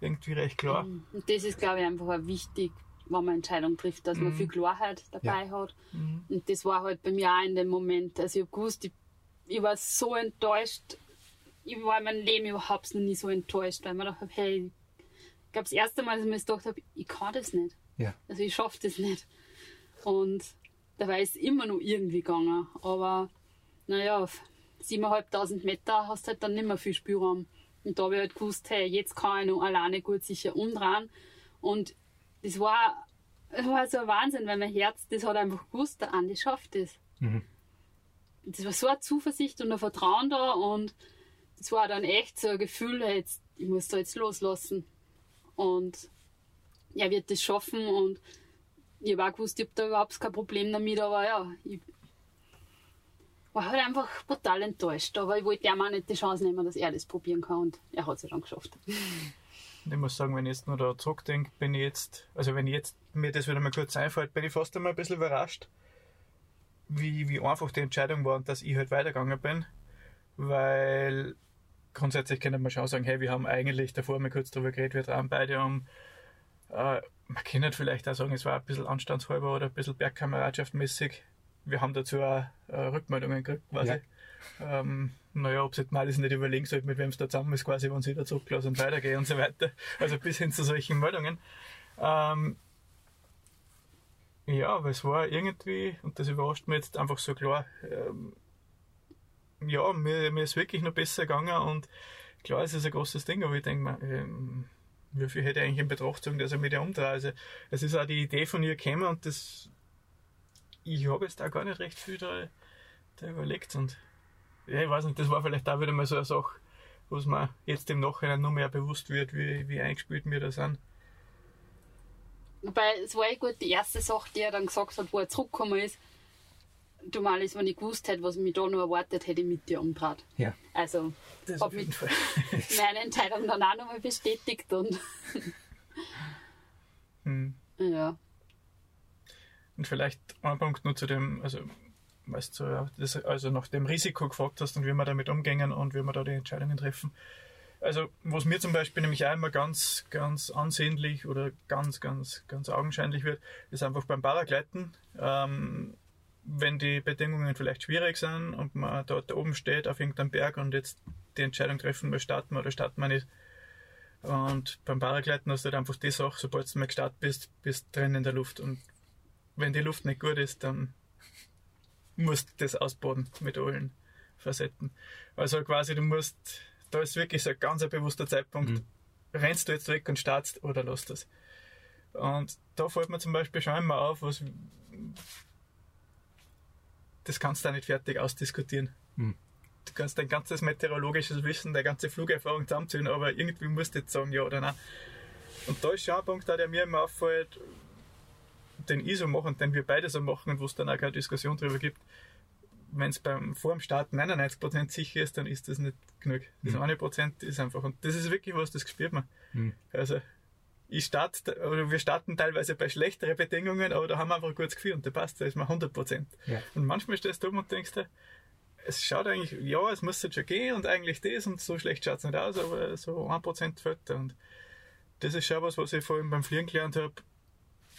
irgendwie recht klar. Und das ist, glaube ich, einfach auch wichtig, wenn man Entscheidungen trifft, dass man Mhm. viel Klarheit dabei hat. Mhm. Und das war halt bei mir auch in dem Moment. Also ich habe gewusst, ich, ich war so enttäuscht. Ich war in meinem Leben überhaupt noch nie so enttäuscht, weil gedacht habe, hey, ich glaube, das erste Mal, dass ich mir gedacht habe, ich kann das nicht. Ja. Also ich schaffe das nicht. Und dabei ist es immer noch irgendwie gegangen. Aber naja, auf 7.500 Meter hast du halt dann nicht mehr viel Spielraum. Und da habe ich halt gewusst, hey, jetzt kann ich noch alleine gut sicher umdrehen. Und das war, das war so ein Wahnsinn, weil mein Herz, das hat einfach gewusst, der Andi schafft das. Mhm. Das war so eine Zuversicht und ein Vertrauen da und das war dann echt so ein Gefühl, jetzt, ich muss da jetzt loslassen. Und er wird das schaffen und ich habe auch gewusst, ich habe da überhaupt kein Problem damit, aber ja, ich war halt einfach brutal enttäuscht. Aber ich wollte ihm auch nicht die Chance nehmen, dass er das probieren kann und er hat es ja dann geschafft. Ich muss sagen, wenn ich jetzt nur da zurückdenke, bin ich jetzt, also wenn jetzt mir das wieder mal kurz einfällt, bin ich fast einmal ein bisschen überrascht, wie, wie einfach die Entscheidung war und dass ich halt weitergegangen bin. Weil grundsätzlich könnte man schon sagen, hey, wir haben eigentlich davor mal kurz drüber geredet, wir trauen beide um. Äh, man kann vielleicht auch sagen, es war ein bisschen anstandshalber oder ein bisschen Bergkameradschaftmäßig. Wir haben dazu auch äh, Rückmeldungen gekriegt, quasi. Ähm, naja, ob sich mal das nicht überlegen sollte, mit wem es da zusammen ist, quasi, wenn sie da zurücklassen und weitergehen und so weiter. Also bis hin zu solchen Meldungen. Ähm, ja, aber es war irgendwie, und das überrascht mich jetzt einfach so klar, ähm, ja, mir, mir ist wirklich noch besser gegangen und klar, es ist ein großes Ding, aber ich denke mir, ähm, wie viel hätte ich eigentlich in Betracht gezogen, dass er mit ihr umdreht. Also, es ist auch die Idee von ihr gekommen und das, ich habe jetzt da gar nicht recht viel da, da überlegt und ja, ich weiß nicht, das war vielleicht auch wieder mal so eine Sache, was mir jetzt im Nachhinein noch mehr bewusst wird, wie, wie eingespielt wir da sind. Wobei, es war eh gut, die erste Sache, die er dann gesagt hat, wo er zurückgekommen ist, du Malis, wenn ich gewusst hätte, was mich da noch erwartet, hätte ich mit dir umdreht. Ja. Also, Das Hab auf jeden mit- Fall. meine Entscheidung dann auch nochmal bestätigt und Hm. ja. Und vielleicht ein Punkt nur zu dem, also weißt du, das, also nach dem Risiko gefragt hast und wie wir damit umgehen und wie wir da die Entscheidungen treffen. Also, was mir zum Beispiel nämlich auch immer ganz, ganz ansehnlich oder ganz, ganz, ganz augenscheinlich wird, ist einfach beim Paragleiten, ähm, wenn die Bedingungen vielleicht schwierig sind und man dort oben steht auf irgendeinem Berg und jetzt die Entscheidung treffen wir, starten wir oder starten wir nicht. Und beim Paragleiten hast du halt einfach die Sache, sobald du mal gestartet bist, bist du drin in der Luft. Und wenn die Luft nicht gut ist, dann musst du das ausbaden mit allen Facetten. Also quasi, du musst, da ist wirklich so ein ganz ein bewusster Zeitpunkt, Mhm. rennst du jetzt weg und startst oder lässt das. Und da fällt mir zum Beispiel schon immer auf, was das kannst du nicht fertig ausdiskutieren. Mhm. Du kannst dein ganzes meteorologisches Wissen, deine ganze Flugerfahrung zusammenziehen, aber irgendwie musst du jetzt sagen, ja oder nein. Und da ist schon ein Punkt, der mir immer auffällt, den ich so mache und den wir beide so machen und wo es dann auch keine Diskussion darüber gibt. Wenn es beim vor dem Start 99% sicher ist, dann ist das nicht genug. Das Mhm. eine Prozent ist einfach. Und das ist wirklich was, das spürt man. Mhm. Also ich starte, oder wir starten teilweise bei schlechteren Bedingungen, aber da haben wir einfach ein gutes Gefühl und da passt, da ist man 100%. Ja. Und manchmal stehst du oben und denkst dir, es schaut eigentlich, ja, es muss jetzt schon gehen und eigentlich das und so schlecht schaut es nicht aus, aber so 1% fällt da. Und das ist schon was, was ich vorhin beim Fliegen gelernt habe,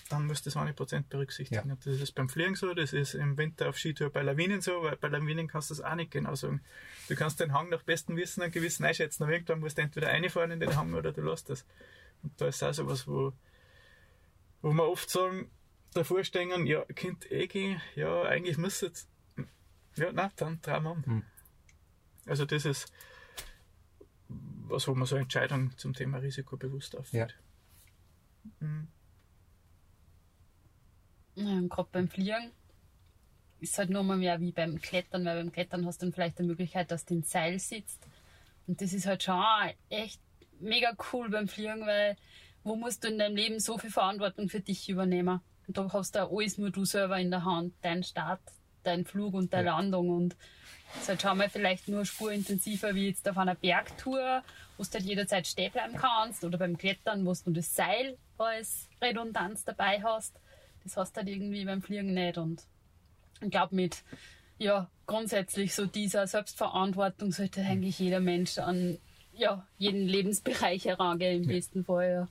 dann musst du das 1% berücksichtigen. Ja. Das ist beim Fliegen so, das ist im Winter auf Skitour bei Lawinen so, weil bei Lawinen kannst du das auch nicht genau sagen. Du kannst den Hang nach bestem Wissen und Gewissen einschätzen, aber irgendwann musst du entweder reinfahren in den Hang oder du lässt das. Und da ist auch so was, wo, wo wir oft sagen, davor stehen, ja, Kind eh gehen, ja, eigentlich muss jetzt, Ja, nein, dann drehen wir um. Hm. Also das ist was, wo man so eine Entscheidung zum Thema Risiko bewusst aufführt. Mhm. Ja, und gerade beim Fliegen ist halt nur mal mehr wie beim Klettern, weil beim Klettern hast du dann vielleicht die Möglichkeit, dass du in Seil sitzt. Und das ist halt schon echt mega cool beim Fliegen, weil wo musst du in deinem Leben so viel Verantwortung für dich übernehmen? Und da hast du alles nur du selber in der Hand, dein Start, dein Flug und deine Ja. Landung. Und das ist halt schon mal vielleicht nur spurintensiver wie jetzt auf einer Bergtour, wo du halt jederzeit stehen bleiben kannst oder beim Klettern, wo du das Seil als Redundanz dabei hast. Das hast du halt irgendwie beim Fliegen nicht. Und ich glaube, mit ja, grundsätzlich so dieser Selbstverantwortung sollte eigentlich jeder Mensch an ja, jeden Lebensbereich herangehen, im besten Fall.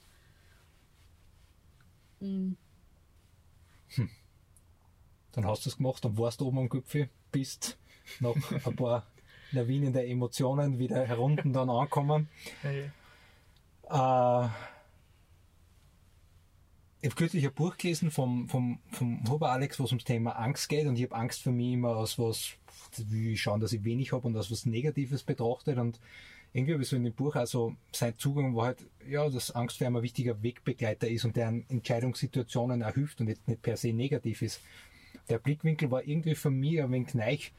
Ja. Mhm. Dann hast du es gemacht, dann warst du oben am Gipfel, bist nach ein paar Lawinen der Emotionen wieder herunten dann angekommen. Ja, ja. Äh, ich habe kürzlich ein Buch gelesen vom, vom, vom Huber Alex, wo es ums Thema Angst geht und ich habe Angst für mich immer aus was, wie schauen, dass ich wenig habe und aus was Negatives betrachtet und irgendwie habe ich so in dem Buch also sein Zugang war halt, ja, dass Angst für ein wichtiger Wegbegleiter ist und der an Entscheidungssituationen auch und jetzt nicht per se negativ ist. Der Blickwinkel war irgendwie für mich ein wenig neich.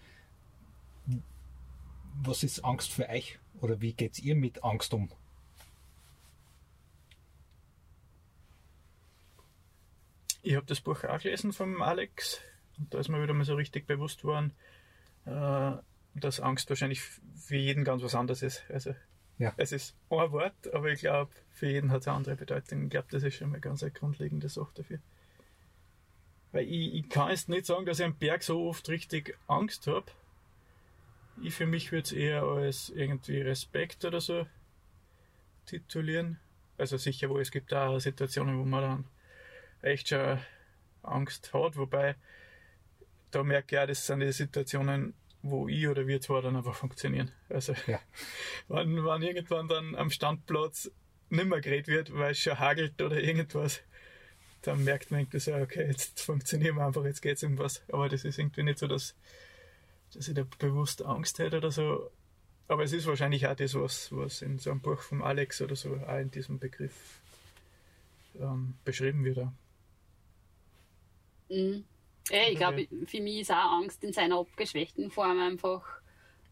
Was ist Angst für euch? Oder wie geht's ihr mit Angst um? Ich habe das Buch auch gelesen vom Alex und da ist mir wieder mal so richtig bewusst worden, äh, dass Angst wahrscheinlich für jeden ganz was anderes ist. Also Ja. es ist ein Wort, aber ich glaube, für jeden hat es eine andere Bedeutung. Ich glaube, das ist schon mal ganz eine grundlegende Sache dafür. Weil ich, ich kann jetzt nicht sagen, dass ich am Berg so oft richtig Angst habe. Ich für mich würde es eher als irgendwie Respekt oder so titulieren. Also sicher, wo es gibt da Situationen, wo man dann echt schon Angst hat, wobei da merke ich auch, das sind die Situationen, wo ich oder wir zwei dann einfach funktionieren. Also Ja. wenn, wenn irgendwann dann am Standplatz nicht mehr geredet wird, weil es schon hagelt oder irgendwas, dann merkt man irgendwie so, okay, jetzt funktionieren wir einfach, jetzt geht es um was. Aber das ist irgendwie nicht so, dass, dass ich da bewusst Angst hätte oder so. Aber es ist wahrscheinlich auch das, was, was in so einem Buch vom Alex oder so auch in diesem Begriff ähm, beschrieben wird. auch. Mhm. Ja, ich glaube, für mich ist auch Angst in seiner abgeschwächten Form einfach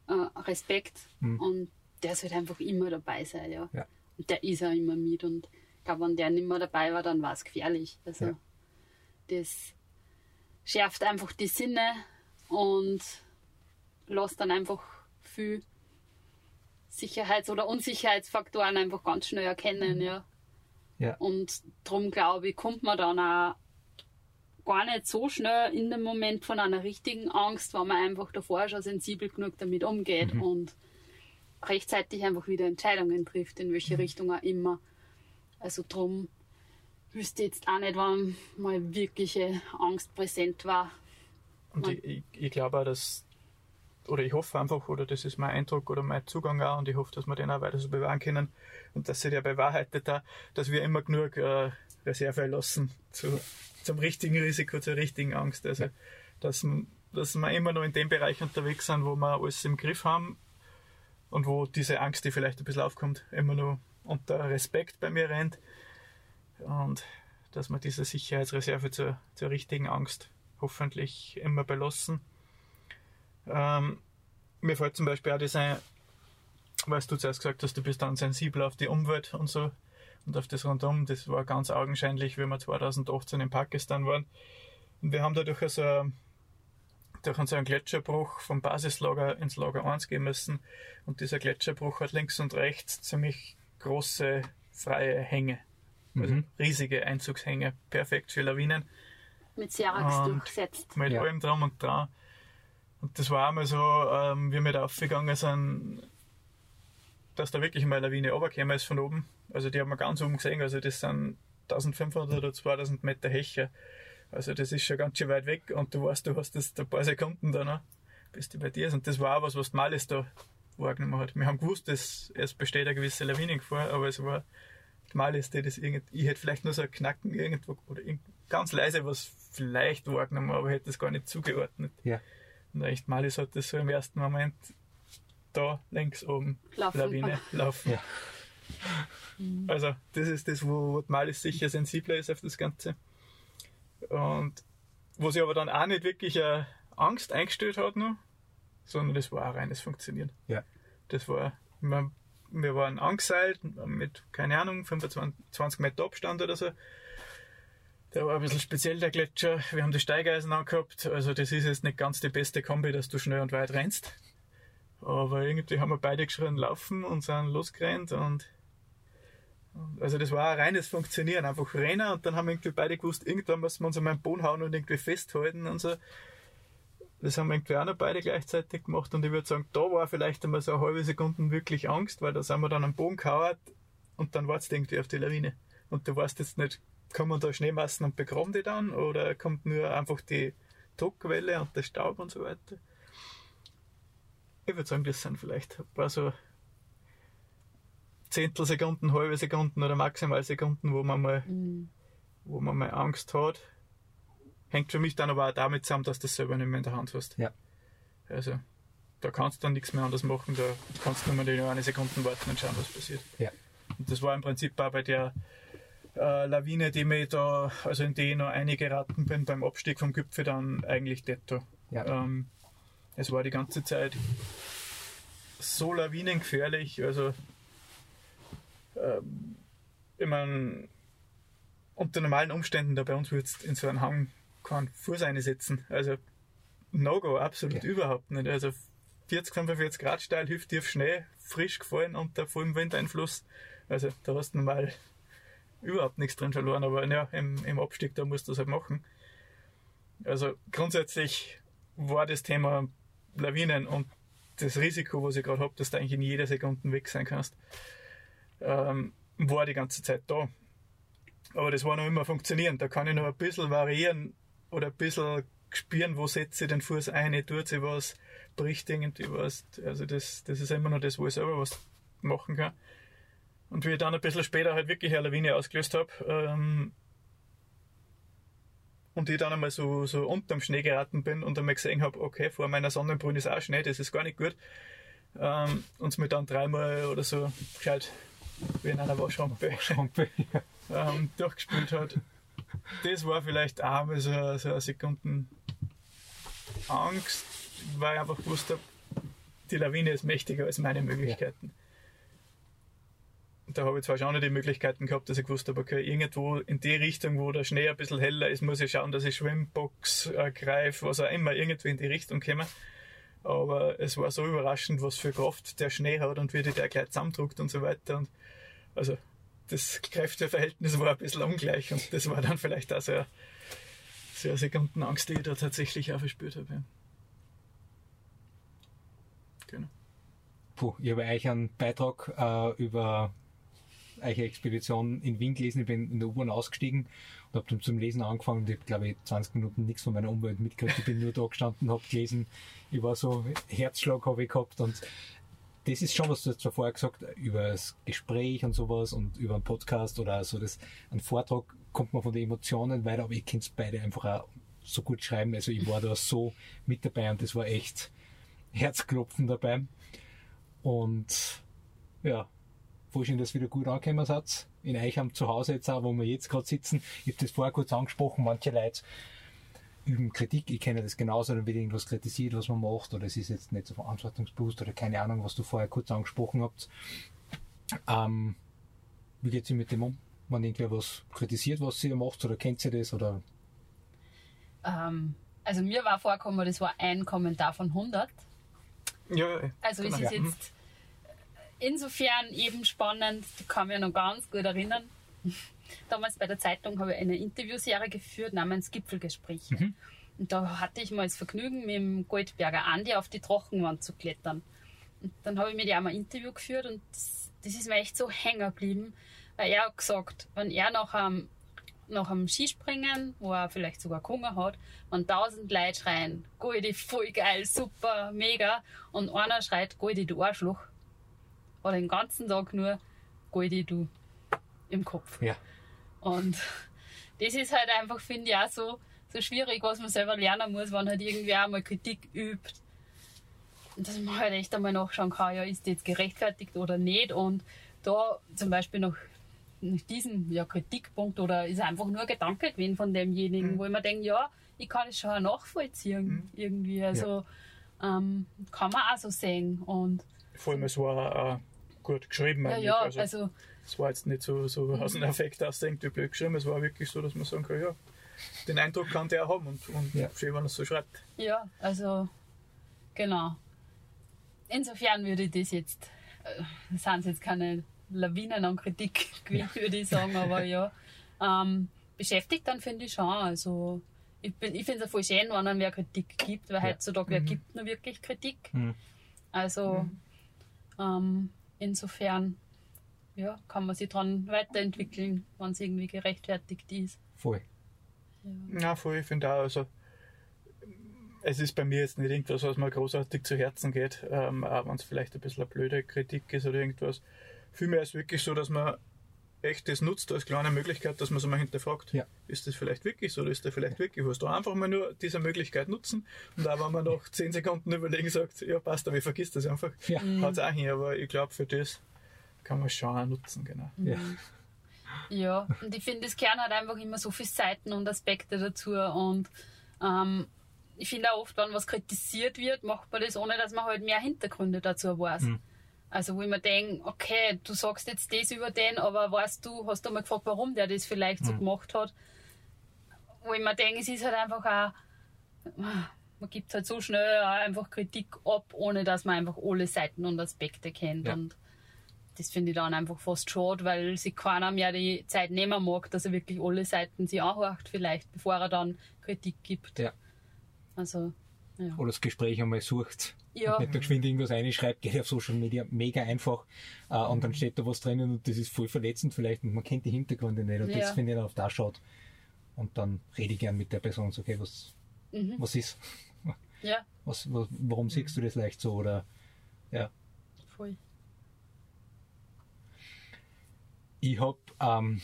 äh, Respekt. Mhm. Und der sollte einfach immer dabei sein, ja. Ja. Und der ist auch immer mit. Und ich glaube, wenn der nicht mehr dabei war, dann war es gefährlich. Also, Ja. das schärft einfach die Sinne und lässt dann einfach viel Sicherheits- oder Unsicherheitsfaktoren einfach ganz schnell erkennen, ja. Mhm. Ja. Und darum glaube ich, kommt man dann auch gar nicht so schnell in dem Moment von einer richtigen Angst, weil man einfach davor schon sensibel genug damit umgeht Mhm. und rechtzeitig einfach wieder Entscheidungen trifft, in Mhm. welche Richtung auch immer. Also drum wüsste ich jetzt auch nicht, wann mal wirkliche Angst präsent war. Und ich, ich, ich glaube auch, dass, oder ich hoffe einfach, oder das ist mein Eindruck oder mein Zugang auch, und ich hoffe, dass wir den auch weiter so bewahren können und dass sich der bewahrheitet da, dass wir immer genug äh, Reserve lassen zu, zum richtigen Risiko, zur richtigen Angst. Also, dass, dass wir immer noch in dem Bereich unterwegs sind, wo wir alles im Griff haben und wo diese Angst, die vielleicht ein bisschen aufkommt, immer noch unter Respekt bei mir rennt. Und dass wir diese Sicherheitsreserve zur, zur richtigen Angst hoffentlich immer belassen. Ähm, mir fällt zum Beispiel auch das ein, was du zuerst gesagt hast, du bist dann sensibel auf die Umwelt und so und auf das Rundum. Das war ganz augenscheinlich, wie wir 2018 in Pakistan waren. Und wir haben da durch so, durch so einen Gletscherbruch vom Basislager ins Lager 1 gehen müssen. Und dieser Gletscherbruch hat links und rechts ziemlich große freie Hänge. Also Mhm. riesige Einzugshänge, perfekt für Lawinen Mit Serax Und- durchsetzt. mit Ja. allem drum und dran. Und das war einmal so, ähm, wie wir da aufgegangen sind, dass da wirklich mal eine Lawine runtergekommen ist von oben. Also die haben wir ganz oben gesehen, also das sind 1500 oder 2000 Meter Heche. Also das ist schon ganz schön weit weg und du weißt, du hast das ein paar Sekunden da noch, bis die bei dir ist. Und das war auch was, was Malis da wahrgenommen hat. Wir haben gewusst, dass es besteht eine gewisse Lawinengefahr, aber es war die Malis, die das irgend, ich hätte vielleicht nur so ein Knacken irgendwo oder ganz leise was vielleicht wahrgenommen, aber hätte das gar nicht zugeordnet. Ja. Und echt Malis hat das so im ersten Moment da links oben Laufen. Lawine laufen. Ja. Also das ist das, wo, Malis sicher sensibler ist auf das Ganze. Und wo sie aber dann auch nicht wirklich eine Angst eingestellt hat noch, sondern das war ein reines Funktionieren. Ja. Das war, wir, wir waren angeseilt mit, keine Ahnung, 25 20 Meter Abstand oder so. Der war ein bisschen speziell, der Gletscher. Wir haben die Steigeisen angehabt. Also das ist jetzt nicht ganz die beste Kombi, dass du schnell und weit rennst. Aber irgendwie haben wir beide geschrien laufen und sind losgerannt und also das war ein reines Funktionieren, einfach rennen und dann haben irgendwie beide gewusst, irgendwann müssen wir uns an meinen Boden hauen und irgendwie festhalten und so. Das haben wir irgendwie auch noch beide gleichzeitig gemacht und ich würde sagen, da war vielleicht einmal so eine halbe Sekunde wirklich Angst, weil da sind wir dann am Boden gehauen und dann wartest irgendwie auf die Lawine. Und du weißt jetzt nicht, kommen da Schneemassen und begraben die dann oder kommt nur einfach die Druckwelle und der Staub und so weiter. Ich würde sagen, das sind vielleicht ein paar so Zehntelsekunden, halbe Sekunden oder maximal Sekunden, wo man mal, Mhm. wo man mal Angst hat. Hängt für mich dann aber auch damit zusammen, dass du das selber nicht mehr in der Hand hast. Ja. Also, da kannst du dann nichts mehr anders machen, da kannst du nur mal die eine Sekunde warten und schauen, was passiert. Ja. Und das war im Prinzip auch bei der äh, Lawine, die mir da, also in die ich noch eingeraten bin beim Abstieg vom Gipfel, dann eigentlich detto. Ja. Ähm, es war die ganze Zeit so lawinengefährlich, also ähm, ich meine, unter normalen Umständen, da bei uns würdest in so einen Hang keinen Fuß einsetzen. Also No-Go, absolut Ja. überhaupt nicht. Also 40, 45 Grad steil, hüfttief Schnee, frisch gefallen unter vollem Windeinfluss. Also da hast du normal überhaupt nichts drin verloren, aber ja, im, im Abstieg, da musst du es halt machen. Also grundsätzlich war das Thema Lawinen und das Risiko, was ich gerade habe, dass du eigentlich in jeder Sekunde weg sein kannst, ähm, war die ganze Zeit da. Aber das war noch immer funktionierend. Da kann ich noch ein bisschen variieren oder ein bisschen spüren, wo setze ich den Fuß ein, tut sich was, bricht irgendwie was. Also das, das ist immer noch das, wo ich selber was machen kann. Und wie ich dann ein bisschen später halt wirklich eine Lawine ausgelöst habe, ähm, und ich dann einmal so, so unterm Schnee geraten bin und einmal gesehen habe, okay, vor meiner Sonnenbrühe ist auch Schnee, das ist gar nicht gut. Ähm, und es mir dann dreimal oder so gescheit wie in einer Waschrampe Schrampe. Ja. ähm, durchgespielt hat. Das war vielleicht auch mal so, so eine Sekunden Angst, weil ich einfach gewusst habe, die Lawine ist mächtiger als meine Möglichkeiten. Da habe ich zwar schon noch die Möglichkeiten gehabt, dass ich gewusst habe, okay, irgendwo in die Richtung, wo der Schnee ein bisschen heller ist, muss ich schauen, dass ich Schwimmbox äh, greife, was auch immer, irgendwie in die Richtung komme. Aber es war so überraschend, was für Kraft der Schnee hat und wie die der gleich zusammendruckt und so weiter. Und also das Kräfteverhältnis war ein bisschen ungleich und das war dann vielleicht auch so eine, so eine Sekundenangst, die ich da tatsächlich auch verspürt habe. Genau. Puh, ich habe euch einen Beitrag äh, über eure Expedition in Wien gelesen. Ich bin in der U-Bahn ausgestiegen und habe dann zum Lesen angefangen ich habe, glaube ich, 20 Minuten nichts von meiner Umwelt mitgekriegt. Ich bin nur da gestanden, habe gelesen. Ich war so, Herzschlag habe ich gehabt und das ist schon, was du jetzt schon vorher gesagt über das Gespräch und sowas und über einen Podcast oder so das, ein Vortrag kommt man von den Emotionen weiter, aber ich kann es beide einfach auch so gut schreiben. Also ich war da so mit dabei und das war echt Herzklopfen dabei. Und ja, dass ihr wieder gut angekommen seid. In euch am Zuhause jetzt auch, wo wir jetzt gerade sitzen. Ich habe das vorher kurz angesprochen, manche Leute üben Kritik, ich kenne das genauso, dann wird irgendwas kritisiert, was man macht, oder es ist jetzt nicht so verantwortungsbewusst oder keine Ahnung, was du vorher kurz angesprochen habt. Ähm, wie geht ihr mit dem um? Wenn irgendwer was kritisiert, was ihr macht, oder kennt ihr das, oder Ähm, also mir war vorgekommen, das war ein Kommentar von 100. Ja, Also es genau. ist jetzt insofern eben spannend, ich kann mich noch ganz gut erinnern. Damals bei der Zeitung habe ich eine Interviewserie geführt namens Gipfelgespräche. Und da hatte ich mal das Vergnügen, mit dem Goldberger Andi auf die Trockenwand zu klettern. Und dann habe ich mit ihm einmal ein Interview geführt und das, das ist mir echt so hängen geblieben, weil er hat gesagt, wenn er nach einem, nach einem Skispringen, wo er vielleicht sogar Hunger hat, wenn tausend Leute schreien, Goldi, voll geil, super, mega, und einer schreit, Goldi, du Arschloch, hat er den ganzen Tag nur Goldi, du im Kopf. ja. Und das ist halt einfach, finde ich, auch so, so schwierig, was man selber lernen muss, wenn halt irgendwer einmal Kritik übt. Und dass man halt echt einmal nachschauen kann, ja, ist die jetzt gerechtfertigt oder nicht. Und da zum Beispiel noch nach diesem ja, Kritikpunkt oder ist einfach nur Gedanke gewesen von demjenigen, Mhm. wo ich mir denke, ja, ich kann es schon auch nachvollziehen Mhm. irgendwie. Also ähm, kann man auch so sehen. Und Vor allem, es war äh, gut geschrieben. ja, ja, also, also es war jetzt nicht so, so aus dem Effekt ausdenkt, wie blöd geschrieben. Es war wirklich so, dass man sagen kann, ja, den Eindruck kann der haben und, und Ja. schön, wenn er es so schreibt. Ja, also genau. Insofern würde ich das jetzt, äh, das sind jetzt keine Lawinen an Kritik gewesen, würde ich sagen, aber ja, ähm, beschäftigt dann finde ich schon. Also ich, bin- ich finde es voll schön, wenn dann wer Kritik gibt, weil Ja. heutzutage wer Mhm. gibt nur wirklich Kritik. Mhm. Also ähm, insofern ja, kann man sich dran weiterentwickeln, wenn es irgendwie gerechtfertigt ist. Voll. Ja, voll, ich finde auch, also es ist bei mir jetzt nicht irgendwas, was mir großartig zu Herzen geht, ähm, auch wenn es vielleicht ein bisschen eine blöde Kritik ist oder irgendwas. Vielmehr ist es wirklich so, dass man echt das nutzt als kleine Möglichkeit, dass man es mal hinterfragt. Ja. Ist das vielleicht wirklich so oder ist das vielleicht wirklich was? Da einfach mal nur diese Möglichkeit nutzen und auch wenn man nach 10 Sekunden überlegen sagt, ja passt, aber ich vergiss das einfach, Ja. haut es auch hin, aber ich glaube für das kann man es schon auch nutzen, genau. Ja. Ja, und ich finde, es gehören halt einfach immer so viele Seiten und Aspekte dazu. Und ähm, ich finde auch oft, wenn was kritisiert wird, macht man das, ohne dass man halt mehr Hintergründe dazu weiß. Mhm. Also wo ich mir denke, okay, du sagst jetzt das über den, aber weißt du, hast du mal gefragt, warum der das vielleicht so Mhm. gemacht hat? Wo ich mir denke, es ist halt einfach auch, man gibt halt so schnell auch einfach Kritik ab, ohne dass man einfach alle Seiten und Aspekte kennt. Ja. Und das finde ich dann einfach fast schade, weil sich keiner mehr die Zeit nehmen mag, dass er wirklich alle Seiten sich anhört, vielleicht, bevor er dann Kritik gibt. Ja. Also, ja. Oder das Gespräch einmal sucht. Ja. Und nicht da geschwind irgendwas reinschreibt, geht auf Social Media mega einfach. Äh, und dann steht da was drinnen und das ist voll verletzend vielleicht und man kennt die Hintergründe nicht. Und Ja. das finde ich dann auf da schaut. Und dann rede ich gern mit der Person und sage, okay, was, Mhm. was ist? Ja, Was, was, warum siehst du das leicht so? Oder ja. voll. Ich habe, ähm,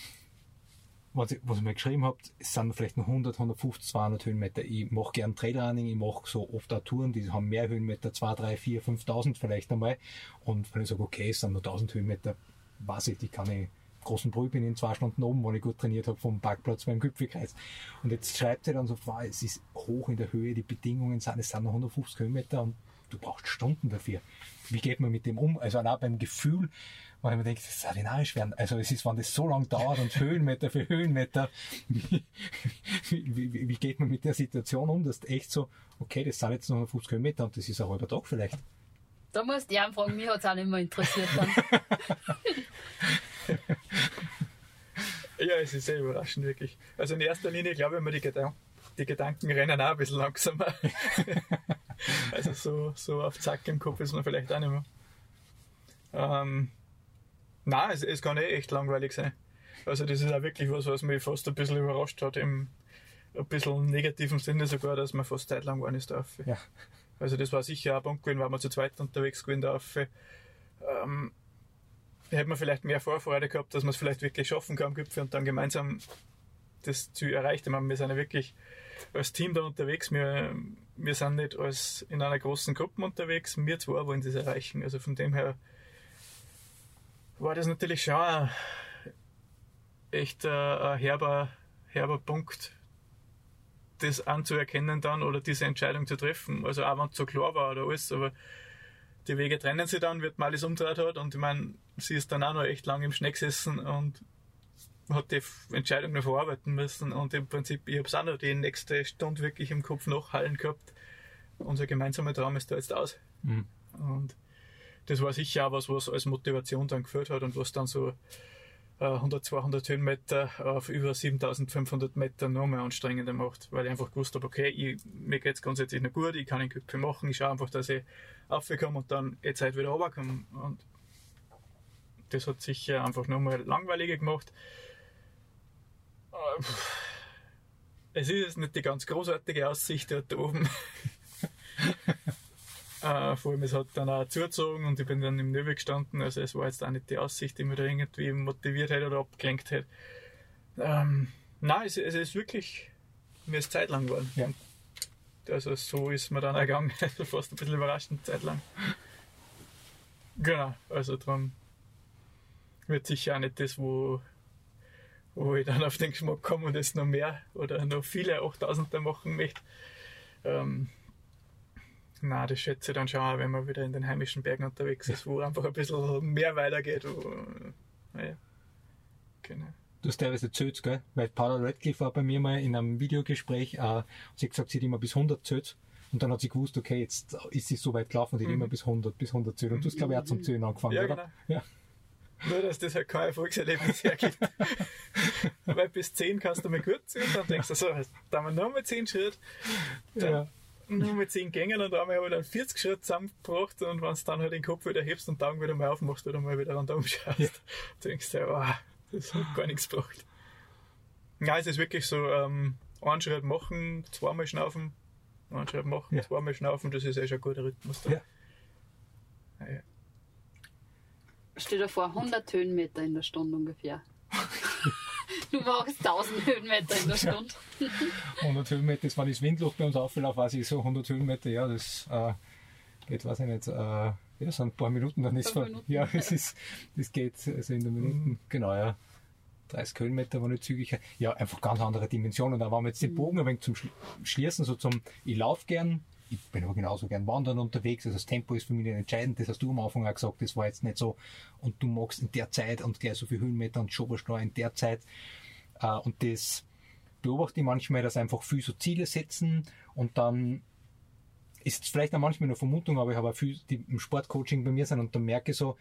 was, ich, mir geschrieben habe, es sind vielleicht noch 100, 150, 200 Höhenmeter. Ich mache gern Trailrunning, ich mache so oft auch Touren, die haben mehr Höhenmeter, 2, 3, 4, 5000 vielleicht einmal. Und wenn ich sage, okay, es sind nur 1000 Höhenmeter, weiß ich, die kann ich großen Brühl bin in zwei Stunden oben, wenn ich gut trainiert habe, vom Parkplatz beim Gipfelkreis. Und jetzt schreibt sie dann so, wow, es ist hoch in der Höhe, die Bedingungen sind, es sind noch 150 Höhenmeter und du brauchst Stunden dafür. Wie geht man mit dem um? Also auch beim Gefühl, weil man denkt, das soll ja narrisch werden. Also es ist, wenn das so lang dauert und Höhenmeter für Höhenmeter, wie, wie, wie, geht man mit der Situation um, dass du echt so, okay, das sind jetzt noch 150 Höhenmeter und das ist ein halber Tag vielleicht. Da musst du ja fragen, mich hat es auch nicht mehr interessiert dann. Ja, es ist sehr überraschend, wirklich. Also in erster Linie glaube ich mir, die, Gedan die Gedanken rennen auch ein bisschen langsamer. also so, so auf Zack im Kopf ist man vielleicht auch nicht mehr. Ähm, nein, es, es kann eh echt langweilig sein. Also das ist auch wirklich was, was mich fast ein bisschen überrascht hat, im ein bisschen negativen Sinne sogar, dass man fast Zeit lang war ist da. Ja. Also das war sicher ein Punkt gewesen, weil wir zu zweit unterwegs gewesen da. Ähm, hätte man vielleicht mehr Vorfreude gehabt, dass man es vielleicht wirklich schaffen kann am Gipfel und dann gemeinsam das Ziel erreicht. Ich meine, wir sind ja wirklich als Team da unterwegs. Wir, wir sind nicht als in einer großen Gruppe unterwegs. Wir zwei wollen das erreichen. Also von dem her war das natürlich schon ein, echt ein, herber, herber Punkt, das anzuerkennen dann oder diese Entscheidung zu treffen. Also auch wenn es so klar war oder alles, aber die Wege trennen sich dann, wird mal alles umgedreht hat und ich meine, sie ist dann auch noch echt lang im Schnee gesessen und hat die Entscheidung noch verarbeiten müssen und im Prinzip, ich habe es auch noch die nächste Stunde wirklich im Kopf nachhallen gehabt. Unser gemeinsamer Traum ist da jetzt aus. Mhm. Und das war sicher auch was, was als Motivation dann geführt hat und was dann so äh, 100, 200 Höhenmeter auf über 7500 Meter noch mehr anstrengender macht, weil ich einfach gewusst habe, okay, ich, mir geht es grundsätzlich noch gut, ich kann den Gipfel machen, ich schaue einfach, dass ich raufkomme und dann jetzt halt wieder runterkomme. Und das hat sicher einfach nochmal langweiliger gemacht. Es ist jetzt nicht die ganz großartige Aussicht dort oben. Äh, vor allem, es hat dann auch zugezogen und ich bin dann im Nöbel gestanden. Also, es war jetzt auch nicht die Aussicht, die mich da irgendwie motiviert hätte oder abgelenkt hätte. Ähm, nein, es, es ist wirklich, mir ist Zeit lang geworden. Ja. Also so ist mir dann auch gegangen. Also fast ein bisschen überraschend Zeit lang. Genau, also darum wird sicher auch nicht das, wo, wo ich dann auf den Geschmack komme und es noch mehr oder noch viele 8000er machen möchte. Ähm, na, das schätze ich dann schon wenn man wieder in den heimischen Bergen unterwegs ist, wo einfach ein bisschen mehr weitergeht. Wo, naja, genau. Du hast teilweise erzählt, gell? Weil Paula Radcliffe war bei mir mal in einem Videogespräch, äh, sie hat gesagt, sie hat immer bis 100 zählt. Und dann hat sie gewusst, okay, jetzt ist sie so weit gelaufen, die hat immer bis 100, bis 100 zählt. Und du hast, glaube ich, auch zum Zählen angefangen, Ja, oder? genau. Ja. Nur, dass das halt kein Erfolgserlebnis hergibt. Weil bis 10 kannst du mal gut zählen, dann denkst du so, da haben wir nochmal 10 Schritte, dann ja. nur mit 10 Gängen und einmal habe ich dann 40 Schritte zusammengebracht und wenn du dann halt den Kopf wieder hebst und Augen wieder mal aufmachst oder mal wieder an da umschaust, Ja. denkst du, wow, das hat gar nichts gebracht. Ja, es ist wirklich so, ähm, einen Schritt machen, zweimal schnaufen, einen Schritt machen, Ja. zweimal schnaufen, das ist eh schon ein guter Rhythmus da. Ja. Ja, ja. Stell dir vor, 100 Höhenmeter in der Stunde ungefähr. du machst 1000 Höhenmeter in der Stunde. 100 Höhenmeter, das war das Windloch bei uns aufgelaufen, weiß ich so, 100 Höhenmeter, ja, das äh, geht, weiß ich nicht, äh, ja, so ein paar Minuten, dann ist Minuten. ja, es ist, das geht also in den Minuten, genau, ja. 30 Höhenmeter war nicht zügig. Ja, einfach ganz andere Dimensionen. Da waren wir jetzt den Bogen ein wenig zum Schli- Schließen, so zum, ich laufe gern, ich bin aber genauso gern wandern unterwegs, also das Tempo ist für mich nicht entscheidend, das hast du am Anfang auch gesagt, das war jetzt nicht so, und du magst in der Zeit und gleich so viel Höhenmeter und Schobersteuer in der Zeit, äh, und das beobachte ich manchmal, dass einfach viel so Ziele setzen und dann ist vielleicht auch manchmal eine Vermutung, aber ich habe auch viel, die im Sportcoaching bei mir sind und dann merke ich so,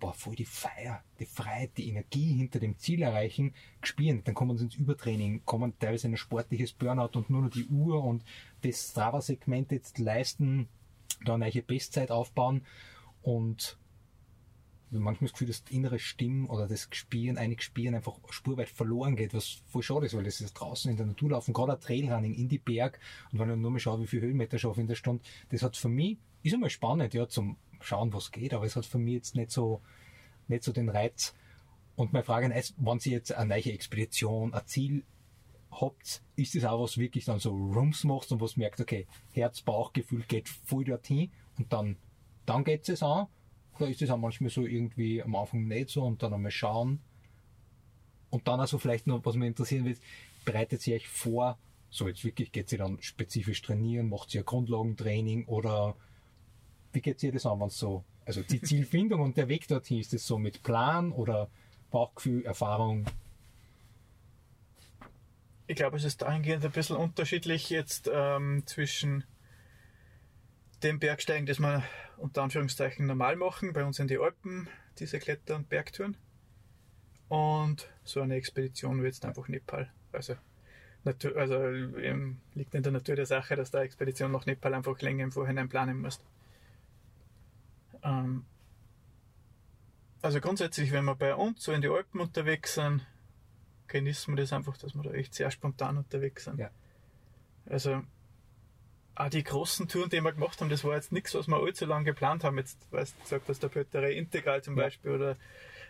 boah, voll die Feier, die Freiheit, die Energie hinter dem Ziel erreichen, gespielen. Dann kommen sie ins Übertraining, kommen teilweise in ein sportliches Burnout und nur noch die Uhr und das Strava-Segment jetzt leisten, da eine neue Bestzeit aufbauen und manchmal das Gefühl, dass die innere Stimme oder das Spielen, einige Spielen einfach spurweit verloren geht, was voll schade ist, weil das ist draußen in der Natur laufen, gerade ein Trailrunning in die Berg und wenn ich nur mal schaue, wie viel Höhenmeter schaffe in der Stunde, das hat für mich, ist immer spannend, ja, zum Schauen, was geht, aber es hat für mich jetzt nicht so, nicht so den Reiz. Und meine Frage ist, wenn Sie jetzt eine neue Expedition, ein Ziel habt, ist das auch was wirklich dann so Rums machst und was merkt, okay, Herz, Bauchgefühl geht voll dorthin und dann, dann geht es an? Oder ist das auch manchmal so irgendwie am Anfang nicht so und dann einmal schauen? Und dann also vielleicht noch, was mich interessieren wird, bereitet sie euch vor, so jetzt wirklich geht sie dann spezifisch trainieren, macht sie ein Grundlagentraining oder wie geht ihr das an, wenn so, also die Zielfindung und der Weg dorthin, ist das so mit Plan oder Bauchgefühl, Erfahrung? Ich glaube, es ist dahingehend ein bisschen unterschiedlich jetzt ähm, zwischen dem Bergsteigen, das wir unter Anführungszeichen normal machen, bei uns in die Alpen, diese Kletter- und Bergtouren, und so eine Expedition wie jetzt einfach Nepal. Also, also liegt in der Natur der Sache, dass der Expedition nach Nepal einfach länger im Vorhinein planen musst. Ähm, also grundsätzlich, wenn wir bei uns so in die Alpen unterwegs sind, genießen wir das einfach, dass wir da echt sehr spontan unterwegs sind. Ja. Also auch die großen Touren, die wir gemacht haben, das war jetzt nichts, was wir allzu lange geplant haben. Jetzt weißt du gesagt, dass der Pötterei Integral zum Ja. Beispiel oder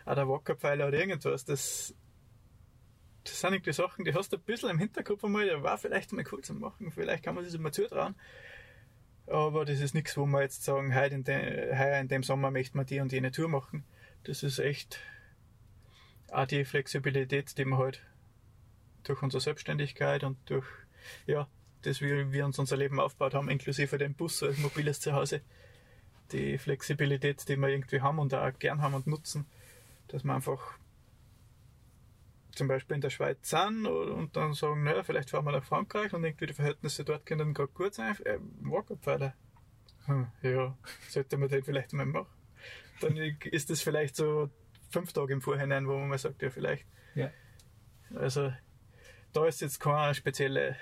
auch der Wackerpfeiler oder irgendwas, das, das sind irgendwie Sachen, die hast du ein bisschen im Hinterkopf einmal, der war vielleicht mal cool zu machen, vielleicht kann man sich das mal zutrauen. Aber das ist nichts, wo wir jetzt sagen, heute in, de, heuer in dem Sommer möchten wir die und jene Tour machen. Das ist echt auch die Flexibilität, die wir halt durch unsere Selbstständigkeit und durch, ja, das wie wir uns unser Leben aufgebaut haben, inklusive dem Bus als mobiles Zuhause, die Flexibilität, die wir irgendwie haben und auch gern haben und nutzen, dass wir einfach zum Beispiel in der Schweiz sind und dann sagen, naja, vielleicht fahren wir nach Frankreich und irgendwie die Verhältnisse dort können gerade gut sein. Äh, Wackerpfeiler. Hm, ja, sollte man den vielleicht mal machen. Dann ist das vielleicht so fünf Tage im Vorhinein, wo man mal sagt, ja, vielleicht. Ja. Also, da ist jetzt kein, spezielle,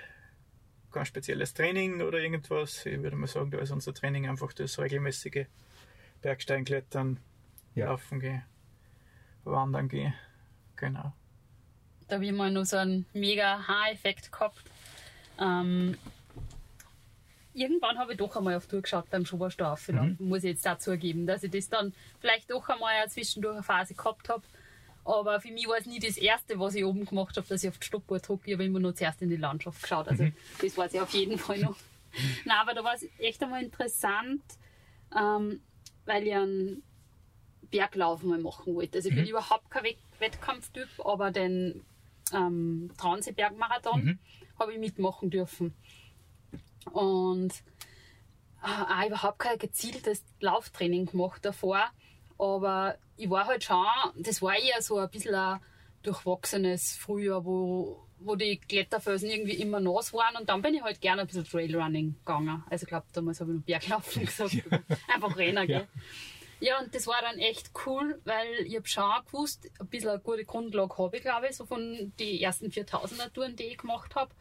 kein spezielles Training oder irgendwas. Ich würde mal sagen, da ist unser Training einfach das regelmäßige Bergsteigen, Klettern, Ja. Laufen gehen, Wandern gehen. Genau. Da habe ich mal noch so einen mega Haareffekt gehabt. Ähm, irgendwann habe ich doch einmal auf Tour geschaut beim Schoberstaufen, mhm. muss ich jetzt dazu geben, dass ich das dann vielleicht doch einmal eine zwischendurch eine Phase gehabt habe. Aber für mich war es nie das Erste, was ich oben gemacht habe, dass ich auf die Stoppuhr drücke. Ich habe immer nur zuerst in die Landschaft geschaut. Also das war es auf jeden Fall noch. Nein, aber da war es echt einmal interessant, ähm, weil ich einen Berglauf mal machen wollte. Also ich bin überhaupt kein Wett Wettkampftyp, aber den ähm, Traunsee-Bergmarathon habe ich mitmachen dürfen. Und äh, auch überhaupt kein gezieltes Lauftraining gemacht davor. Aber ich war halt schon, das war eher so ein bisschen ein durchwachsenes Frühjahr, wo, wo die Kletterfelsen irgendwie immer nass waren. Und dann bin ich halt gerne ein bisschen Trailrunning gegangen. Also ich glaube, damals habe ich noch Berglaufen gesagt. Einfach Rennen, gell? Ja, und das war dann echt cool, weil ich habe schon gewusst, ein bisschen eine gute Grundlage habe ich, glaube ich, so von den ersten 4000er Touren, die ich gemacht habe.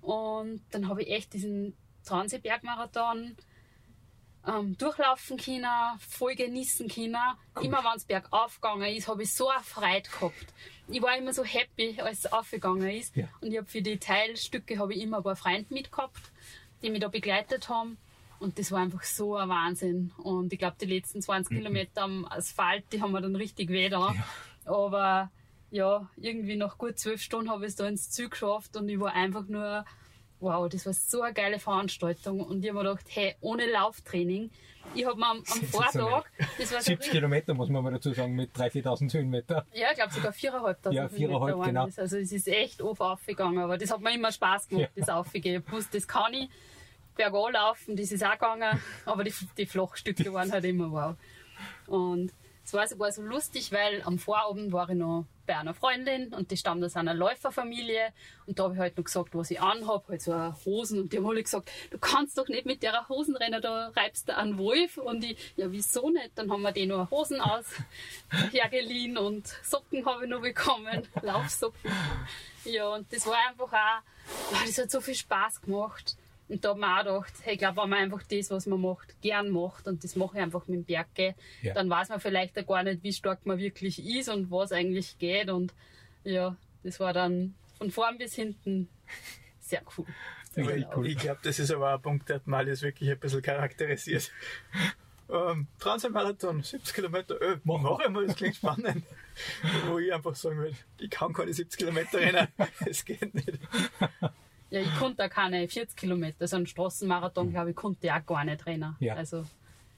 Und dann habe ich echt diesen Transebergmarathon ähm, durchlaufen können, voll genießen können. Immer wenn es bergauf gegangen ist, habe ich so eine Freude gehabt. Ich war immer so happy, als es aufgegangen ist. Ja. Und ich habe für die Teilstücke habe ich immer ein paar Freunde mitgehabt, die mich da begleitet haben. Und das war einfach so ein Wahnsinn. Und ich glaube, die letzten 20 Kilometer am Asphalt, die haben wir dann richtig weh da. Aber ja, irgendwie nach gut zwölf Stunden habe ich es da ins Ziel geschafft und ich war einfach nur, wow, das war so eine geile Veranstaltung. Und ich habe mir gedacht, hey, ohne Lauftraining, ich habe mir am, am Vortag, das war so 70 Kilometer, muss man mal dazu sagen, mit 3.000, 4.000 Höhenmeter. ja, ich glaube sogar 4.500 Ja, 4.500, genau. Das. Also es ist echt oft aufgegangen, aber das hat mir immer Spaß gemacht, Ja. das Aufgehen. Ich wusste, das kann ich. Bergan laufen, das ist auch gegangen, aber die, die Flachstücke waren halt immer wow. Und es war sogar so lustig, weil am Vorabend war ich noch bei einer Freundin und die stammt aus einer Läuferfamilie und da habe ich halt noch gesagt, was ich anhab, halt so Hosen und die haben alle gesagt, du kannst doch nicht mit der Hosen rennen, da reibst du einen Wolf und ich, ja wieso nicht? Dann haben wir die noch Hosen aus hergeliehen und Socken habe ich noch bekommen, Laufsocken. Ja, und das war einfach auch, das hat so viel Spaß gemacht. Und da habe ich auch gedacht, hey, ich glaube, wenn man einfach das, was man macht, gern macht und das mache ich einfach mit dem Berg, gell, Ja. dann weiß man vielleicht auch gar nicht, wie stark man wirklich ist und was eigentlich geht. Und ja, das war dann von vorn bis hinten sehr cool. Cool. Ich glaube, das ist aber ein Punkt, der hat Malis wirklich ein bisschen charakterisiert. Ähm, Transmarathon, 70 Kilometer, äh, Mach mach einmal, das klingt spannend. Wo ich einfach sagen würde, ich kann keine 70 Kilometer rennen, es geht nicht. Ja, ich konnte auch keine 40 Kilometer, so einen Straßenmarathon, glaube ich, konnte ich auch gar nicht rennen. Ja. Also, Ist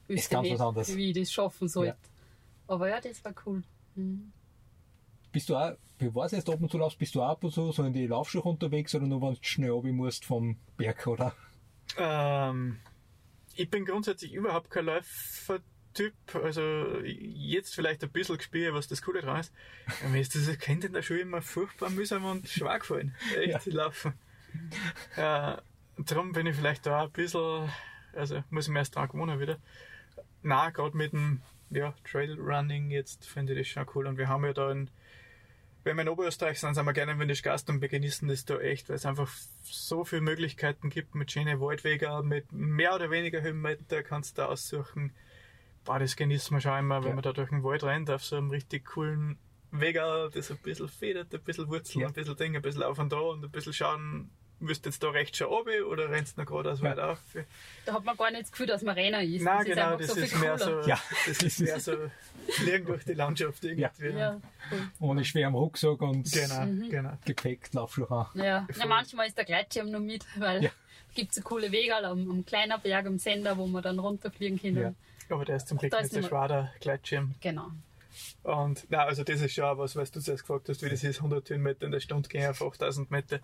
wüsste ganz nicht, was anderes. wie ich das schaffen sollte. Ja. Aber ja, das war cool. Bist du auch, bevor du jetzt ab und zu laufst, bist du auch ab und zu so in die Laufschuhe unterwegs oder nur wenn du schnell runter musst vom Berg, oder? Ähm, ich bin grundsätzlich überhaupt kein Läufertyp. Also jetzt vielleicht ein bisschen gespielt, was das Coole dran ist. Aber Mir ist das Kind in der Schule immer furchtbar mühsam und schwer gefallen. Echt laufen. Äh, darum bin ich vielleicht da ein bisschen, also muss ich mir erst dran gewohnen wieder. Na, gerade mit dem ja, Trailrunning jetzt finde ich das schon cool. Und wir haben ja da in, wenn wir in Oberösterreich sind, sind wir gerne in Windisch Gast und wir genießen das da echt, weil es einfach so viele Möglichkeiten gibt mit schönen Waldwegen, mit mehr oder weniger Höhenmeter kannst du da aussuchen. Boah, das genießen wir schon immer, wenn Ja. man da durch den Wald rennt, auf so einem richtig coolen Weg, das ein bisschen federt, ein bisschen Wurzeln, Ja. ein bisschen Ding, ein bisschen auf und da und ein bisschen schauen, wirst du jetzt da rechts schon runter oder rennst du noch geradeaus Ja. weit auf? Da hat man gar nicht das Gefühl, dass man Renner ist. Nein, das ist genau, einfach das so ist mehr cooler. so, Ja. das ist mehr so fliegen durch die Landschaft irgendwie. Ja, cool. Ohne schweren Rucksack und Genau, Mhm. genau. Gepäck, Laufschuhe an. Ja. ja, manchmal ist der Gleitschirm noch mit, weil Ja. es gibt so coole Wege am, am kleinen Berg, am Sender, wo man dann runterfliegen kann. Ja. Aber der ist zum Glück nicht ist so schwer, der Gleitschirm. Genau. Und na, also das ist schon was, was du zuerst gefragt hast, wie das ist, 100 Höhenmeter in der Stunde gehen auf 8000 Meter.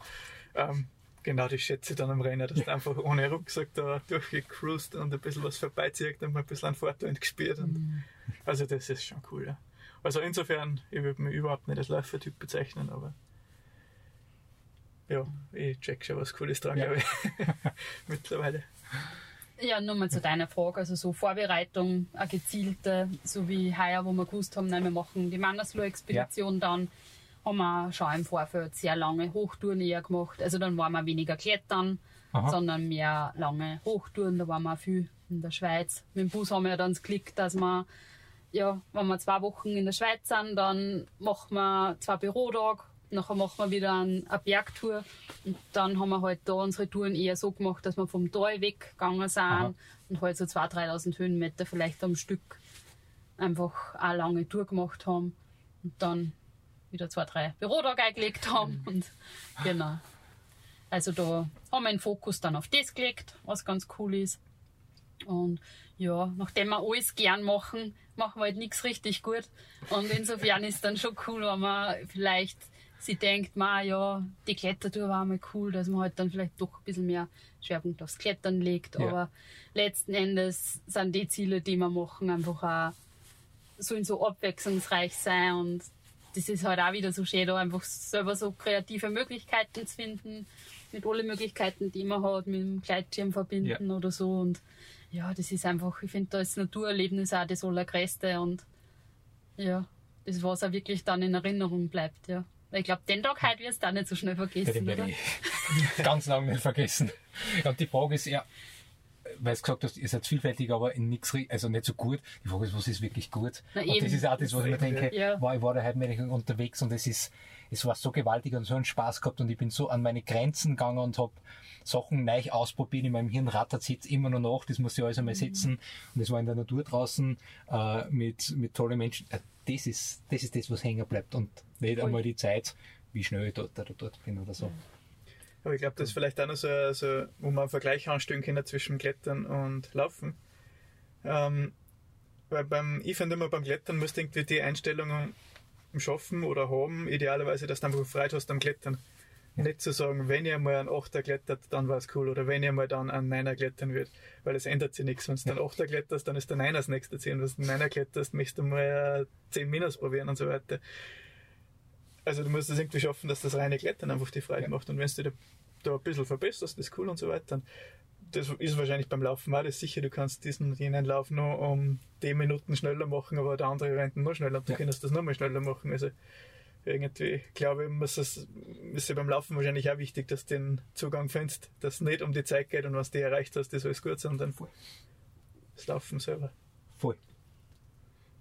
Ähm, genau, das schätze ich dann am Rennen, dass du einfach ohne Rucksack da durchgecruised und ein bisschen was vorbeizieht und mal ein bisschen an Vorteil gespielt. Und, Also das ist schon cool, ja. Also insofern, ich würde mich überhaupt nicht als Läufertyp bezeichnen, aber ja, ich check schon was Cooles dran, Ja. glaube ich. Mittlerweile. Ja, nur mal zu deiner Frage. Also so Vorbereitung, eine gezielte, so wie heuer, wo wir gewusst haben, nein, wir machen die Mandersloh-Expedition dann, haben wir schon im Vorfeld sehr lange Hochtouren eher gemacht. Also dann waren wir weniger klettern, Aha. sondern mehr lange Hochtouren. Da waren wir viel in der Schweiz. Mit dem Bus haben wir dann das Glück, dass wir, ja, wenn wir zwei Wochen in der Schweiz sind, dann machen wir zwei Bürotage, nachher machen wir wieder ein- eine Bergtour und dann haben wir halt da unsere Touren eher so gemacht, dass wir vom Tal weggegangen sind Aha. und halt so 2.000, 3.000 Höhenmeter vielleicht am Stück einfach eine lange Tour gemacht haben und dann wieder zwei, drei Bürotage eingelegt haben. Und genau. Also da haben wir den Fokus dann auf das gelegt, was ganz cool ist. Und ja, nachdem wir alles gern machen, machen wir halt nichts richtig gut. Und insofern ist dann schon cool, wenn man vielleicht sie denkt, ma ja, die Klettertour war mal cool, dass man halt dann vielleicht doch ein bisschen mehr Schwerpunkt aufs Klettern legt. Ja. Aber letzten Endes sind die Ziele, die wir machen, einfach auch sollen so abwechslungsreich sein und das ist halt auch wieder so schön, da einfach selber so kreative Möglichkeiten zu finden, mit allen Möglichkeiten, die man hat, mit dem Gleitschirm verbinden oder so und ja, das ist einfach, ich finde, da ist Naturerlebnis auch das Allergrößte und ja, das, was auch wirklich dann in Erinnerung bleibt, ja. Weil Ich glaube, den Tag heute wirst du auch nicht so schnell Ja, vergessen, den werde ich ganz lange nicht vergessen. Ja, und die Frage ist ja, weil du gesagt hast, ihr seid vielfältig, aber in nichts, also nicht so gut. Die Frage ist, was ist wirklich gut? Na und eben. das ist auch das, was ich mir denke, Ja. wow, ich war da heute mit unterwegs und es ist, es war so gewaltig und so einen Spaß gehabt und ich bin so an meine Grenzen gegangen und habe Sachen neu ausprobiert. In meinem Hirn rattert jetzt immer noch nach, das muss ich alles einmal Mhm. setzen. Und es war in der Natur draußen äh, mit, mit tollen Menschen. Äh, das ist, das ist das, was hängen bleibt und nicht Voll. einmal die Zeit, wie schnell ich dort oder dort bin oder so. Aber ich glaube, das ist vielleicht auch noch so, so wo man einen Vergleich anstellen kann zwischen Klettern und Laufen. Ähm, weil beim, ich finde immer beim Klettern musst du irgendwie die Einstellungen schaffen oder haben, idealerweise, dass du einfach Freude hast am Klettern. Nicht zu sagen, wenn ihr mal einen Achter klettert, dann war es cool, oder wenn ihr mal dann einen Neiner klettern wird, weil es ändert sich nichts. Wenn du dann Achter kletterst, dann ist der Neiner das nächste Ziel. Wenn du einen Neiner kletterst, möchtest du mal 10 Minus probieren und so weiter. Also du musst es irgendwie schaffen, dass das reine Klettern einfach die Freude Ja. macht. Und wenn du da, da ein bisschen verbesserst, das ist cool und so weiter, dann das ist wahrscheinlich beim Laufen auch das sicher, du kannst diesen und jenen Lauf noch um 10 Minuten schneller machen, aber der andere rennt noch schneller und du Ja. kannst das noch mal schneller machen. Also irgendwie, glaube ich, muss es, ist ja beim Laufen wahrscheinlich auch wichtig, dass du den Zugang findest, dass es nicht um die Zeit geht und was du erreicht hast, ist alles gut, sondern das Laufen selber. Voll.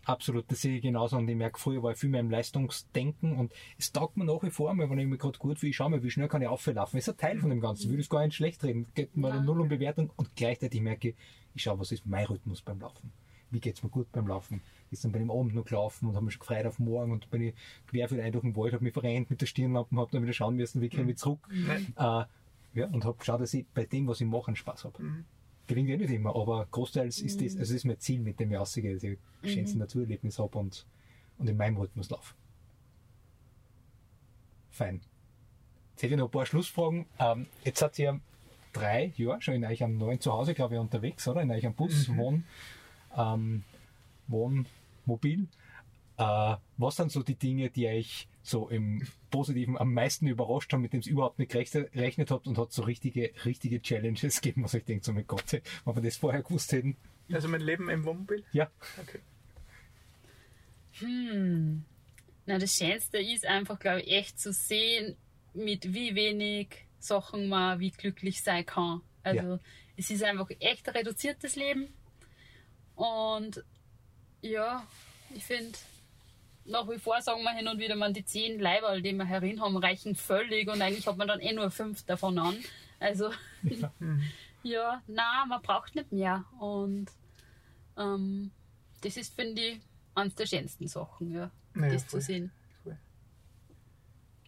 Absolut, das sehe ich genauso. Und ich merke, früher war ich viel mehr im Leistungsdenken und es taugt mir nach wie vor mal, wenn ich mir gerade gut fühle, ich schau mal, wie schnell kann ich auflaufen. Das ist ein Teil von dem Ganzen. Ich will das gar nicht schlecht reden. Geht mir Nein. null um Bewertung und gleichzeitig merke ich, ich schaue, was ist mein Rhythmus beim Laufen. Wie geht's mir gut beim Laufen? Ist dann bei dem Abend noch gelaufen und habe mich schon gefreut auf morgen und bin ich querfeldein durch den Wald, habe mich verrennt mit der Stirnlampe, habe dann wieder schauen müssen, wie komme ich zurück. Nein. Äh, ja, und habe geschaut, dass ich bei dem, was ich mache, Spaß habe. Mhm. Gelingt ja nicht immer, aber großteils ist das, also das ist mein Ziel, mit dem ich rausgehe, dass ich die schönsten Naturerlebnisse habe und, und in meinem Rhythmus laufe. Fein. Jetzt hätte ich noch ein paar Schlussfragen. Ähm, jetzt seid ihr drei Jahre schon in euch am neuen Zuhause, glaube ich, unterwegs, oder? In euch am Bus, Wohn, ähm, Wohnmobil. Äh, was sind so die Dinge, die euch so im Positiven am meisten überrascht haben, mit dem ihr überhaupt nicht gerechnet habt und hat so richtige, richtige Challenges gegeben, was ich denke, so mit Gott, wenn wir das vorher gewusst hätten. Also mein Leben im Wohnmobil? Ja, Okay. Hm. Na, das Schönste ist einfach, glaube ich, echt zu sehen, mit wie wenig Sachen man wie glücklich sein kann. Also, es ist einfach echt ein reduziertes Leben. Und ja, ich finde, nach wie vor sagen wir hin und wieder, man die zehn Leiberl, die wir herin haben, reichen völlig und eigentlich hat man dann eh nur fünf davon an. Also, ja, na, man braucht nicht mehr. Und ähm, das ist, finde ich, eines der schönsten Sachen, ja, Ja, das voll. zu sehen.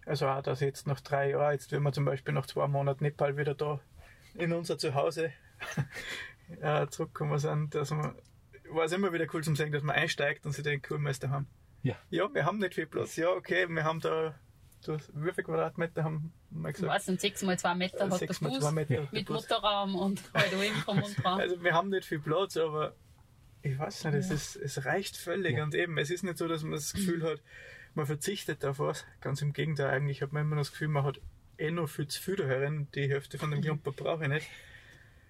Also auch, dass jetzt nach drei Jahren, jetzt wenn wir zum Beispiel nach zwei Monaten Nepal wieder da in unser Zuhause äh, zurückgekommen sind, dass man, war es immer wieder cool zum sehen, dass man einsteigt und sich denkt, cool, wir sind daheim. Ja. Ja, wir haben nicht viel Platz. Ja, okay, wir haben da, wie viele Quadratmeter haben wir Ich gesagt? weiß nicht, sechs mal zwei Meter hat der Bus Meter. der mit Bus. Motorraum und halt allem und dran. Also wir haben nicht viel Platz, aber ich weiß nicht, es, ist, es reicht völlig. Ja. Und eben, es ist nicht so, dass man das Gefühl hat, man verzichtet auf was. Ganz im Gegenteil, eigentlich hat man immer das Gefühl, man hat eh noch viel zu viel da herin. Die Hälfte von dem Klumper brauche ich nicht.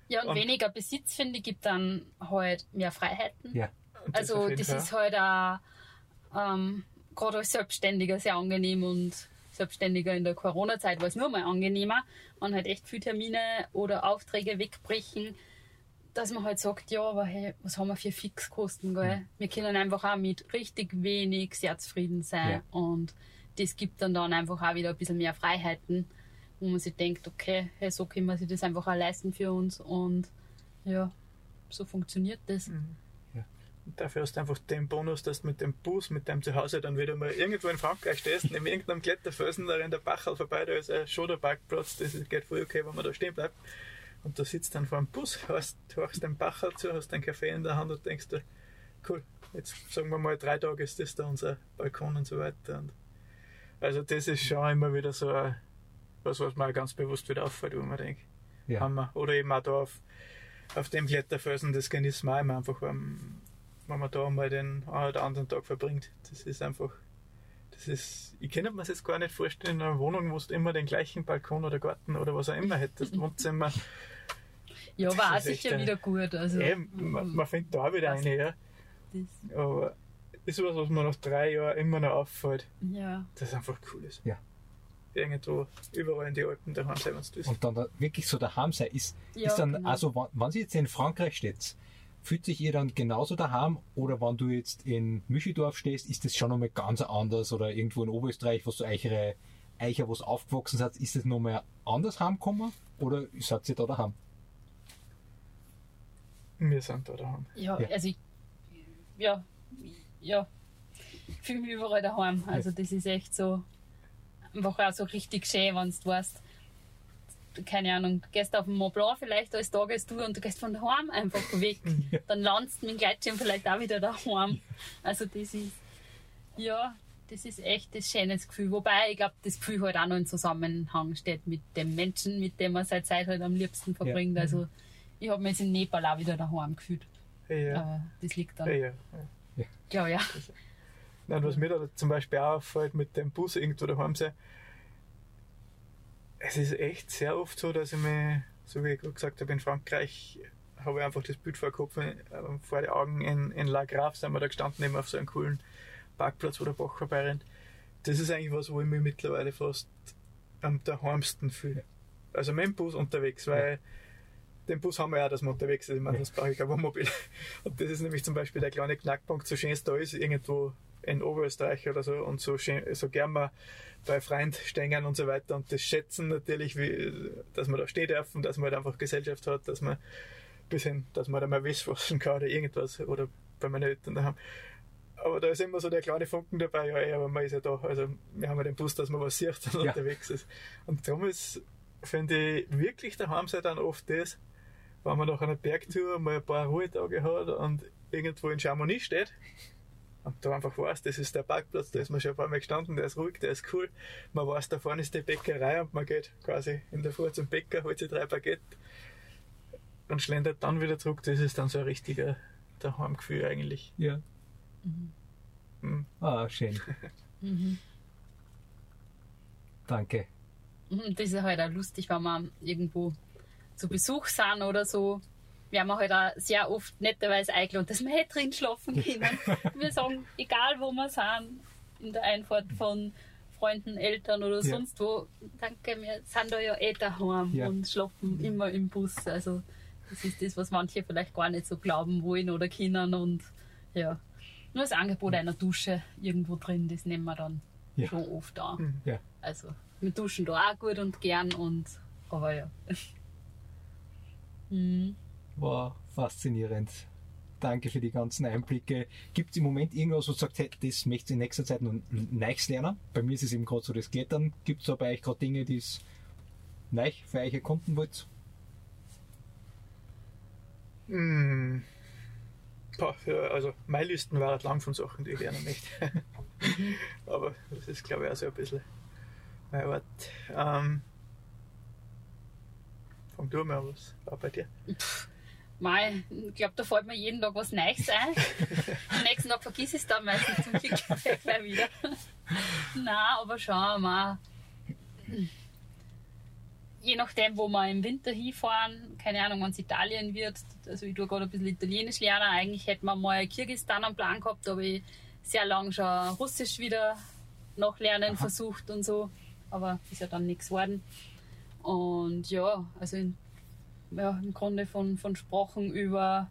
Ja, und, und- weniger Besitz, finde ich, gibt dann halt mehr Freiheiten. ja, das Also das Fall. ist halt auch ähm, gerade als Selbstständiger sehr angenehm und Selbstständiger in der Corona-Zeit war es nur mal angenehmer, man halt echt viele Termine oder Aufträge wegbrechen, dass man halt sagt, ja, aber hey, was haben wir für Fixkosten, gell? Wir können einfach auch mit richtig wenig sehr zufrieden sein Ja. und das gibt dann dann einfach auch wieder ein bisschen mehr Freiheiten, wo man sich denkt, okay, hey, so können wir sich das einfach auch leisten für uns und ja, so funktioniert das. Mhm. Dafür hast du einfach den Bonus, dass du mit dem Bus, mit deinem Zuhause dann wieder mal irgendwo in Frankreich stehst, neben irgendeinem Kletterfelsen, da rennt der Bachel vorbei, da ist ein Schoderparkplatz, das geht voll okay, wenn man da stehen bleibt. Und du sitzt dann vor dem Bus, hast, hörst den Bachel zu, hast einen Kaffee in der Hand und denkst dir, cool, jetzt sagen wir mal drei Tage ist das da unser Balkon und so weiter. Und also das ist schon immer wieder so ein, was, was mir ganz bewusst wieder auffällt, wo man denkt, Ja. Hammer. Oder eben auch da auf, auf dem Kletterfelsen, das genießen wir auch immer einfach, wenn, wenn man da mal den einen oder anderen Tag verbringt. Das ist einfach, das ist, ich kann mir das jetzt gar nicht vorstellen, in einer Wohnung, wo du immer den gleichen Balkon oder Garten oder was auch immer hättest, Wohnzimmer. Ja, Das war auch ist sicher ein- wieder gut. Also, Eben, man, man findet da auch wieder eine, ja. das, Aber ist was, was mir nach drei Jahren immer noch auffällt, ja. das einfach cool ist. Ja. Irgendwo, überall in die Alpen daheim sein, wenn du. Und dann da wirklich so daheim sein, ist, Ja, ist dann, genau. also wenn, wenn Sie jetzt in Frankreich steht, fühlt sich ihr dann genauso daheim oder wenn du jetzt in Müschidorf stehst, ist das schon nochmal ganz anders oder irgendwo in Oberösterreich, wo so eichere Eicher, wo es aufgewachsen seid, ist das nochmal anders heimgekommen oder seid ihr da daheim? Wir sind da daheim. Ja, Ja. also ich, ja, ja, ich fühle mich überall daheim. Also das ist echt so, einfach auch so richtig schön, wenn du weißt, keine Ahnung, du gehst auf den Mont Blanc vielleicht als Tagestour und du gehst von daheim einfach weg. Dann landest du mit dem Gleitschirm vielleicht auch wieder daheim. Also das ist, ja, das ist echt ein schönes Gefühl. Wobei ich glaube, das Gefühl halt auch noch in Zusammenhang steht mit dem Menschen, mit dem man seine Zeit halt am liebsten verbringt. Also ich habe mich jetzt in Nepal auch wieder daheim gefühlt. Ja. Aber das liegt Ja, dann. ja. ja. Ja, ja. Nein, was mir da zum Beispiel auch auffällt mit dem Bus irgendwo daheim sein, es ist echt sehr oft so, dass ich mir, so wie ich gerade gesagt habe, in Frankreich habe ich einfach das Bild vor, den Kopf, äh, vor die Augen. In, in La Grave sind wir da gestanden, eben auf so einem coolen Parkplatz, wo der Bach vorbeirennt. Das ist eigentlich was, wo ich mich mittlerweile fast am daheimsten fühle. Also mit dem Bus unterwegs, weil den Bus haben wir ja, dass wir unterwegs sind. Ich meine, das brauche ich kein Wohnmobil. Und das ist nämlich zum Beispiel der kleine Knackpunkt, so schön es da ist, irgendwo in Oberösterreich oder so und so, schön, so gern wir bei Freund stehen und so weiter und das schätzen natürlich, wie, dass man da stehen dürfen, dass man halt einfach Gesellschaft hat, dass man ein bisschen, dass man da mal wischen kann oder irgendwas oder bei meinen Eltern daheim. Aber da ist immer so der kleine Funken dabei, ja, ey, aber man ist ja da, also wir haben ja den Bus, dass man was sieht und Ja. unterwegs ist. Und darum ist, finde ich, wirklich daheim sein dann oft das, wenn man nach einer Bergtour mal ein paar Ruhetage hat und irgendwo in Chamonix steht und da einfach weiß, das ist der Parkplatz, da ist man schon ein paar Mal gestanden, der ist ruhig, der ist cool. Man weiß, da vorne ist die Bäckerei und man geht quasi in der Früh zum Bäcker, holt sich drei Baguette und schlendert dann wieder zurück. Das ist dann so ein richtiger Daheimgefühl eigentlich. Ja. Mhm. Ah, schön. Mhm. Danke. Mhm, Das ist halt auch lustig, wenn wir irgendwo zu Besuch sind oder so. Wir haben halt auch sehr oft netterweise eingeladen, dass wir halt drin schlafen können. wir sagen, egal wo wir sind, in der Einfahrt von Freunden, Eltern oder Ja. sonst wo, danke, wir sind da ja eh daheim Ja. und schlafen immer im Bus. Also das ist das, was manche vielleicht gar nicht so glauben wollen oder können und ja. Nur das Angebot einer Dusche irgendwo drin, das nehmen wir dann Ja. schon oft an. Mhm. Ja. Also, wir duschen da auch gut und gern und, aber ja. Mhm. War faszinierend. Danke für die ganzen Einblicke. Gibt es im Moment irgendwas, wo du sagst, hey, das möchtest du in nächster Zeit noch Neues lernen? Bei mir ist es eben gerade so das Klettern. Gibt es da bei euch gerade Dinge, die es neu für euch erkunden wollt? Mm. Boah, ja, also meine Listen waren lang von Sachen, die ich gerne möchte. Aber das ist glaube ich auch so ein bisschen mein Ort. Ähm, fang du mal was war bei dir? Mei, ich glaube, da fällt mir jeden Tag was Neues ein. Am nächsten Tag vergiss ich es dann meistens zum Glück gleich wieder. Nein, aber schauen wir mal. Je nachdem, wo wir im Winter hinfahren, keine Ahnung, wenn es Italien wird, also ich tue gerade ein bisschen Italienisch lernen. Eigentlich hätten wir mal Kirgisistan am Plan gehabt, da habe ich sehr lange schon Russisch wieder nachlernen versucht und so, aber ist ja dann nichts geworden. Und ja, also in, ja, im Grunde von, von Sprachen über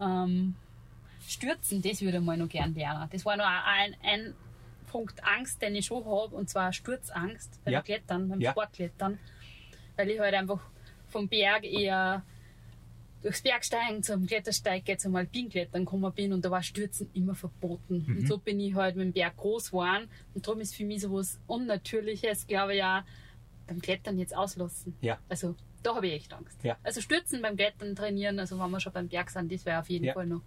ähm, Stürzen, das würde ich mal noch gern lernen. Das war noch ein, ein Punkt Angst, den ich schon habe, und zwar Sturzangst beim Ja. Klettern, beim Ja. Sportklettern. Weil ich halt einfach vom Berg eher durchs Bergsteigen zum Klettersteig, zum Alpinklettern gekommen bin und da war Stürzen immer verboten. Mhm. Und so bin ich halt mit dem Berg groß geworden und darum ist für mich so was Unnatürliches, glaube ich, ja, beim Klettern jetzt auslassen. Ja. Also da habe ich echt Angst. Ja. Also Stürzen beim Klettern trainieren, also wenn wir schon beim Berg sind, das wäre auf jeden Ja. Fall noch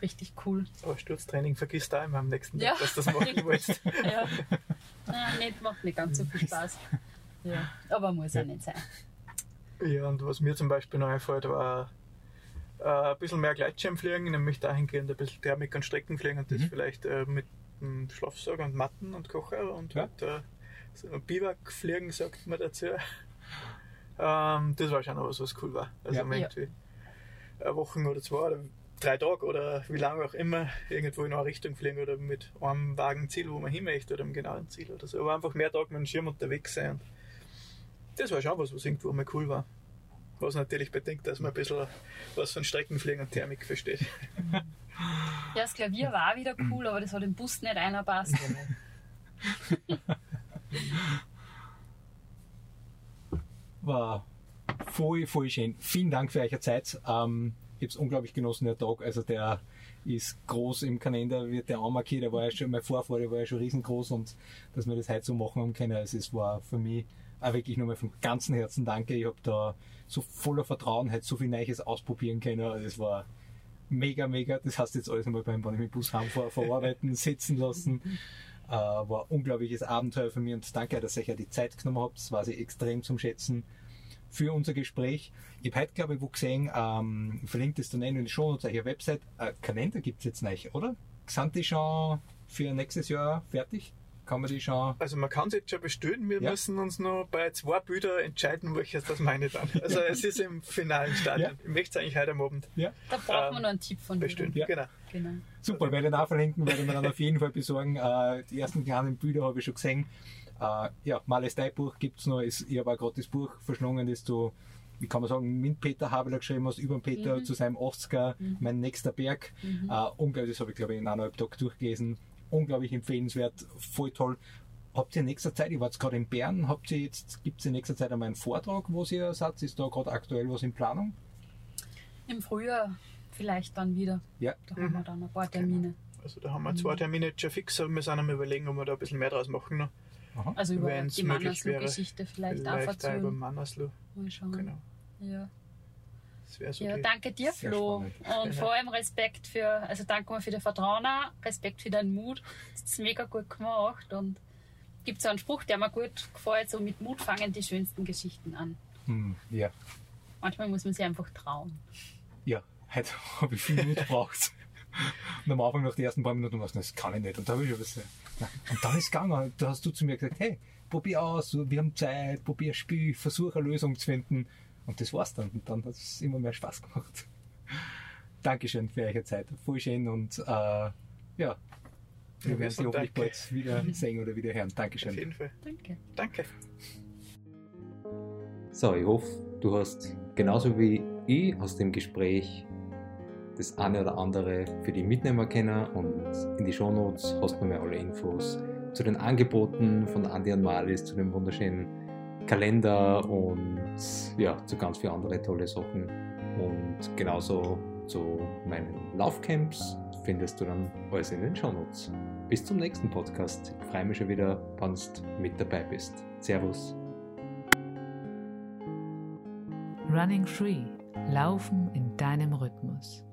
richtig cool. Aber Sturztraining vergisst du auch immer am nächsten Ja. Tag, dass du das machen willst. Ja. Nein, nicht, macht nicht ganz so viel Spaß. Ja. Aber muss ja nicht sein. Ja, und was mir zum Beispiel noch einfällt, war äh, ein bisschen mehr Gleitschirmfliegen, nämlich dahingehend ein bisschen Thermik und Streckenfliegen und das Mhm. vielleicht äh, mit einem Schlafsack und Matten und Kocher und Ja. halt, äh, so Biwakfliegen, sagt man dazu. Ähm, das war schon was, was cool war. Also Ja. man irgendwie eine Woche oder zwei oder drei Tage oder wie lange auch immer irgendwo in eine Richtung fliegen oder mit einem vagen Ziel, wo man hin möchte oder einem genauen Ziel oder so. Aber einfach mehr Tage mit dem Schirm unterwegs sein. Und das war schon was, was irgendwo mal cool war. Was natürlich bedingt, dass man ein bisschen was von Streckenfliegen und Thermik versteht. Ja, das Klavier war wieder cool, aber das hat im Bus nicht einer passt. War voll, voll schön. Vielen Dank für eure Zeit. Ähm, ich habe es unglaublich genossen, der Tag. Also der ist groß im Kalender, wird der anmarkiert. Der war ja schon, mein Vorfahr, der war ja schon riesengroß und dass wir das heute so machen haben können, also es war für mich auch wirklich nochmal vom ganzen Herzen danke. Ich habe da so voller Vertrauen halt so viel Neues ausprobieren können. Also es war mega, mega. Das heißt jetzt alles einmal beim, wenn ich mit dem Bus heimfahre, verarbeiten, sitzen lassen. Äh, war ein unglaubliches Abenteuer für mich und danke, dass ihr die Zeit genommen habt. Das war sie extrem zum Schätzen für unser Gespräch. Ich habe heute, glaube ich, wo gesehen, ähm, verlinkt es dann in den Show Notes eurer Website. Äh, Kalender gibt es jetzt nicht, oder? Sind die schon für nächstes Jahr fertig? Kann man die schon. Also man kann es jetzt schon bestellen, wir Ja. müssen uns noch bei zwei Bildern entscheiden, welches das meine dann. Also es ist im finalen Stadium. Ich möchte es eigentlich heute am Abend Ja, Da brauchen wir Ähm, noch einen Tipp von dir. bestellen. Ja. Genau. Genau. super, werde ich auch verlinken, werde ich mir dann auf jeden Fall besorgen. Äh, die ersten kleinen Bilder habe ich schon gesehen. Äh, ja, Males Buch gibt es noch. Ist, ich habe auch gerade das Buch verschlungen, das du, wie kann man sagen, mit Peter Habeler geschrieben hast, über den Peter Mhm. zu seinem 80er, mein nächster Berg. Mhm. Äh, unglaublich, das habe ich glaube ich in eineinhalb Tagen durchgelesen. Unglaublich empfehlenswert, voll toll. Habt ihr in nächster Zeit, ich war jetzt gerade in Bern, habt ihr jetzt, gibt es in nächster Zeit einmal einen Vortrag, wo ihr seid? Ist da gerade aktuell was in Planung? Im Frühjahr vielleicht dann wieder. Ja. Da haben wir dann ein paar Termine. Also da haben wir zwei Termine jetzt schon fix, aber wir sind am überlegen, ob wir da ein bisschen mehr draus machen noch. Aha. Also über Wenn's die möglich wäre. Mannersloh-Geschichte vielleicht, auch Vielleicht auch über erzählen. Mannersloh. Mal schauen. Genau. Ja. So ja, danke dir, Flo. spannend. Und vor allem Respekt für, also danke mal für den Vertrauen, Respekt für deinen Mut. Das ist mega gut gemacht und gibt so einen Spruch, der mir gut gefällt, so mit Mut fangen die schönsten Geschichten an. Hm, ja. Manchmal muss man sich einfach trauen. Ja, heute habe ich viel Mut gebraucht. Und am Anfang nach den ersten paar Minuten war es, das kann ich nicht. Und da habe ich schon was. Und dann ist es gegangen. Da hast du zu mir gesagt, hey, probier aus, wir haben Zeit, probier ein Spiel, versuch eine Lösung zu finden. Und das war's dann. Und dann hat es immer mehr Spaß gemacht. Dankeschön für eure Zeit. Voll schön und äh, ja, wir werden sie hoffentlich bald wieder sehen oder wieder hören. Auf Dankeschön. jeden Fall. Danke. Danke. So, ich hoffe, du hast genauso wie ich aus dem Gespräch das eine oder andere für die Mitnehmer kennen und in die Shownotes hast du nochmal alle Infos zu den Angeboten von Andi und Malis, zu dem wunderschönen Kalender und ja, zu ganz vielen anderen tolle Sachen und genauso zu meinen Laufcamps findest du dann alles in den Shownotes. Bis zum nächsten Podcast. Ich freue mich schon wieder, wenn du mit dabei bist. Servus. Running Free. Laufen in deinem Rhythmus.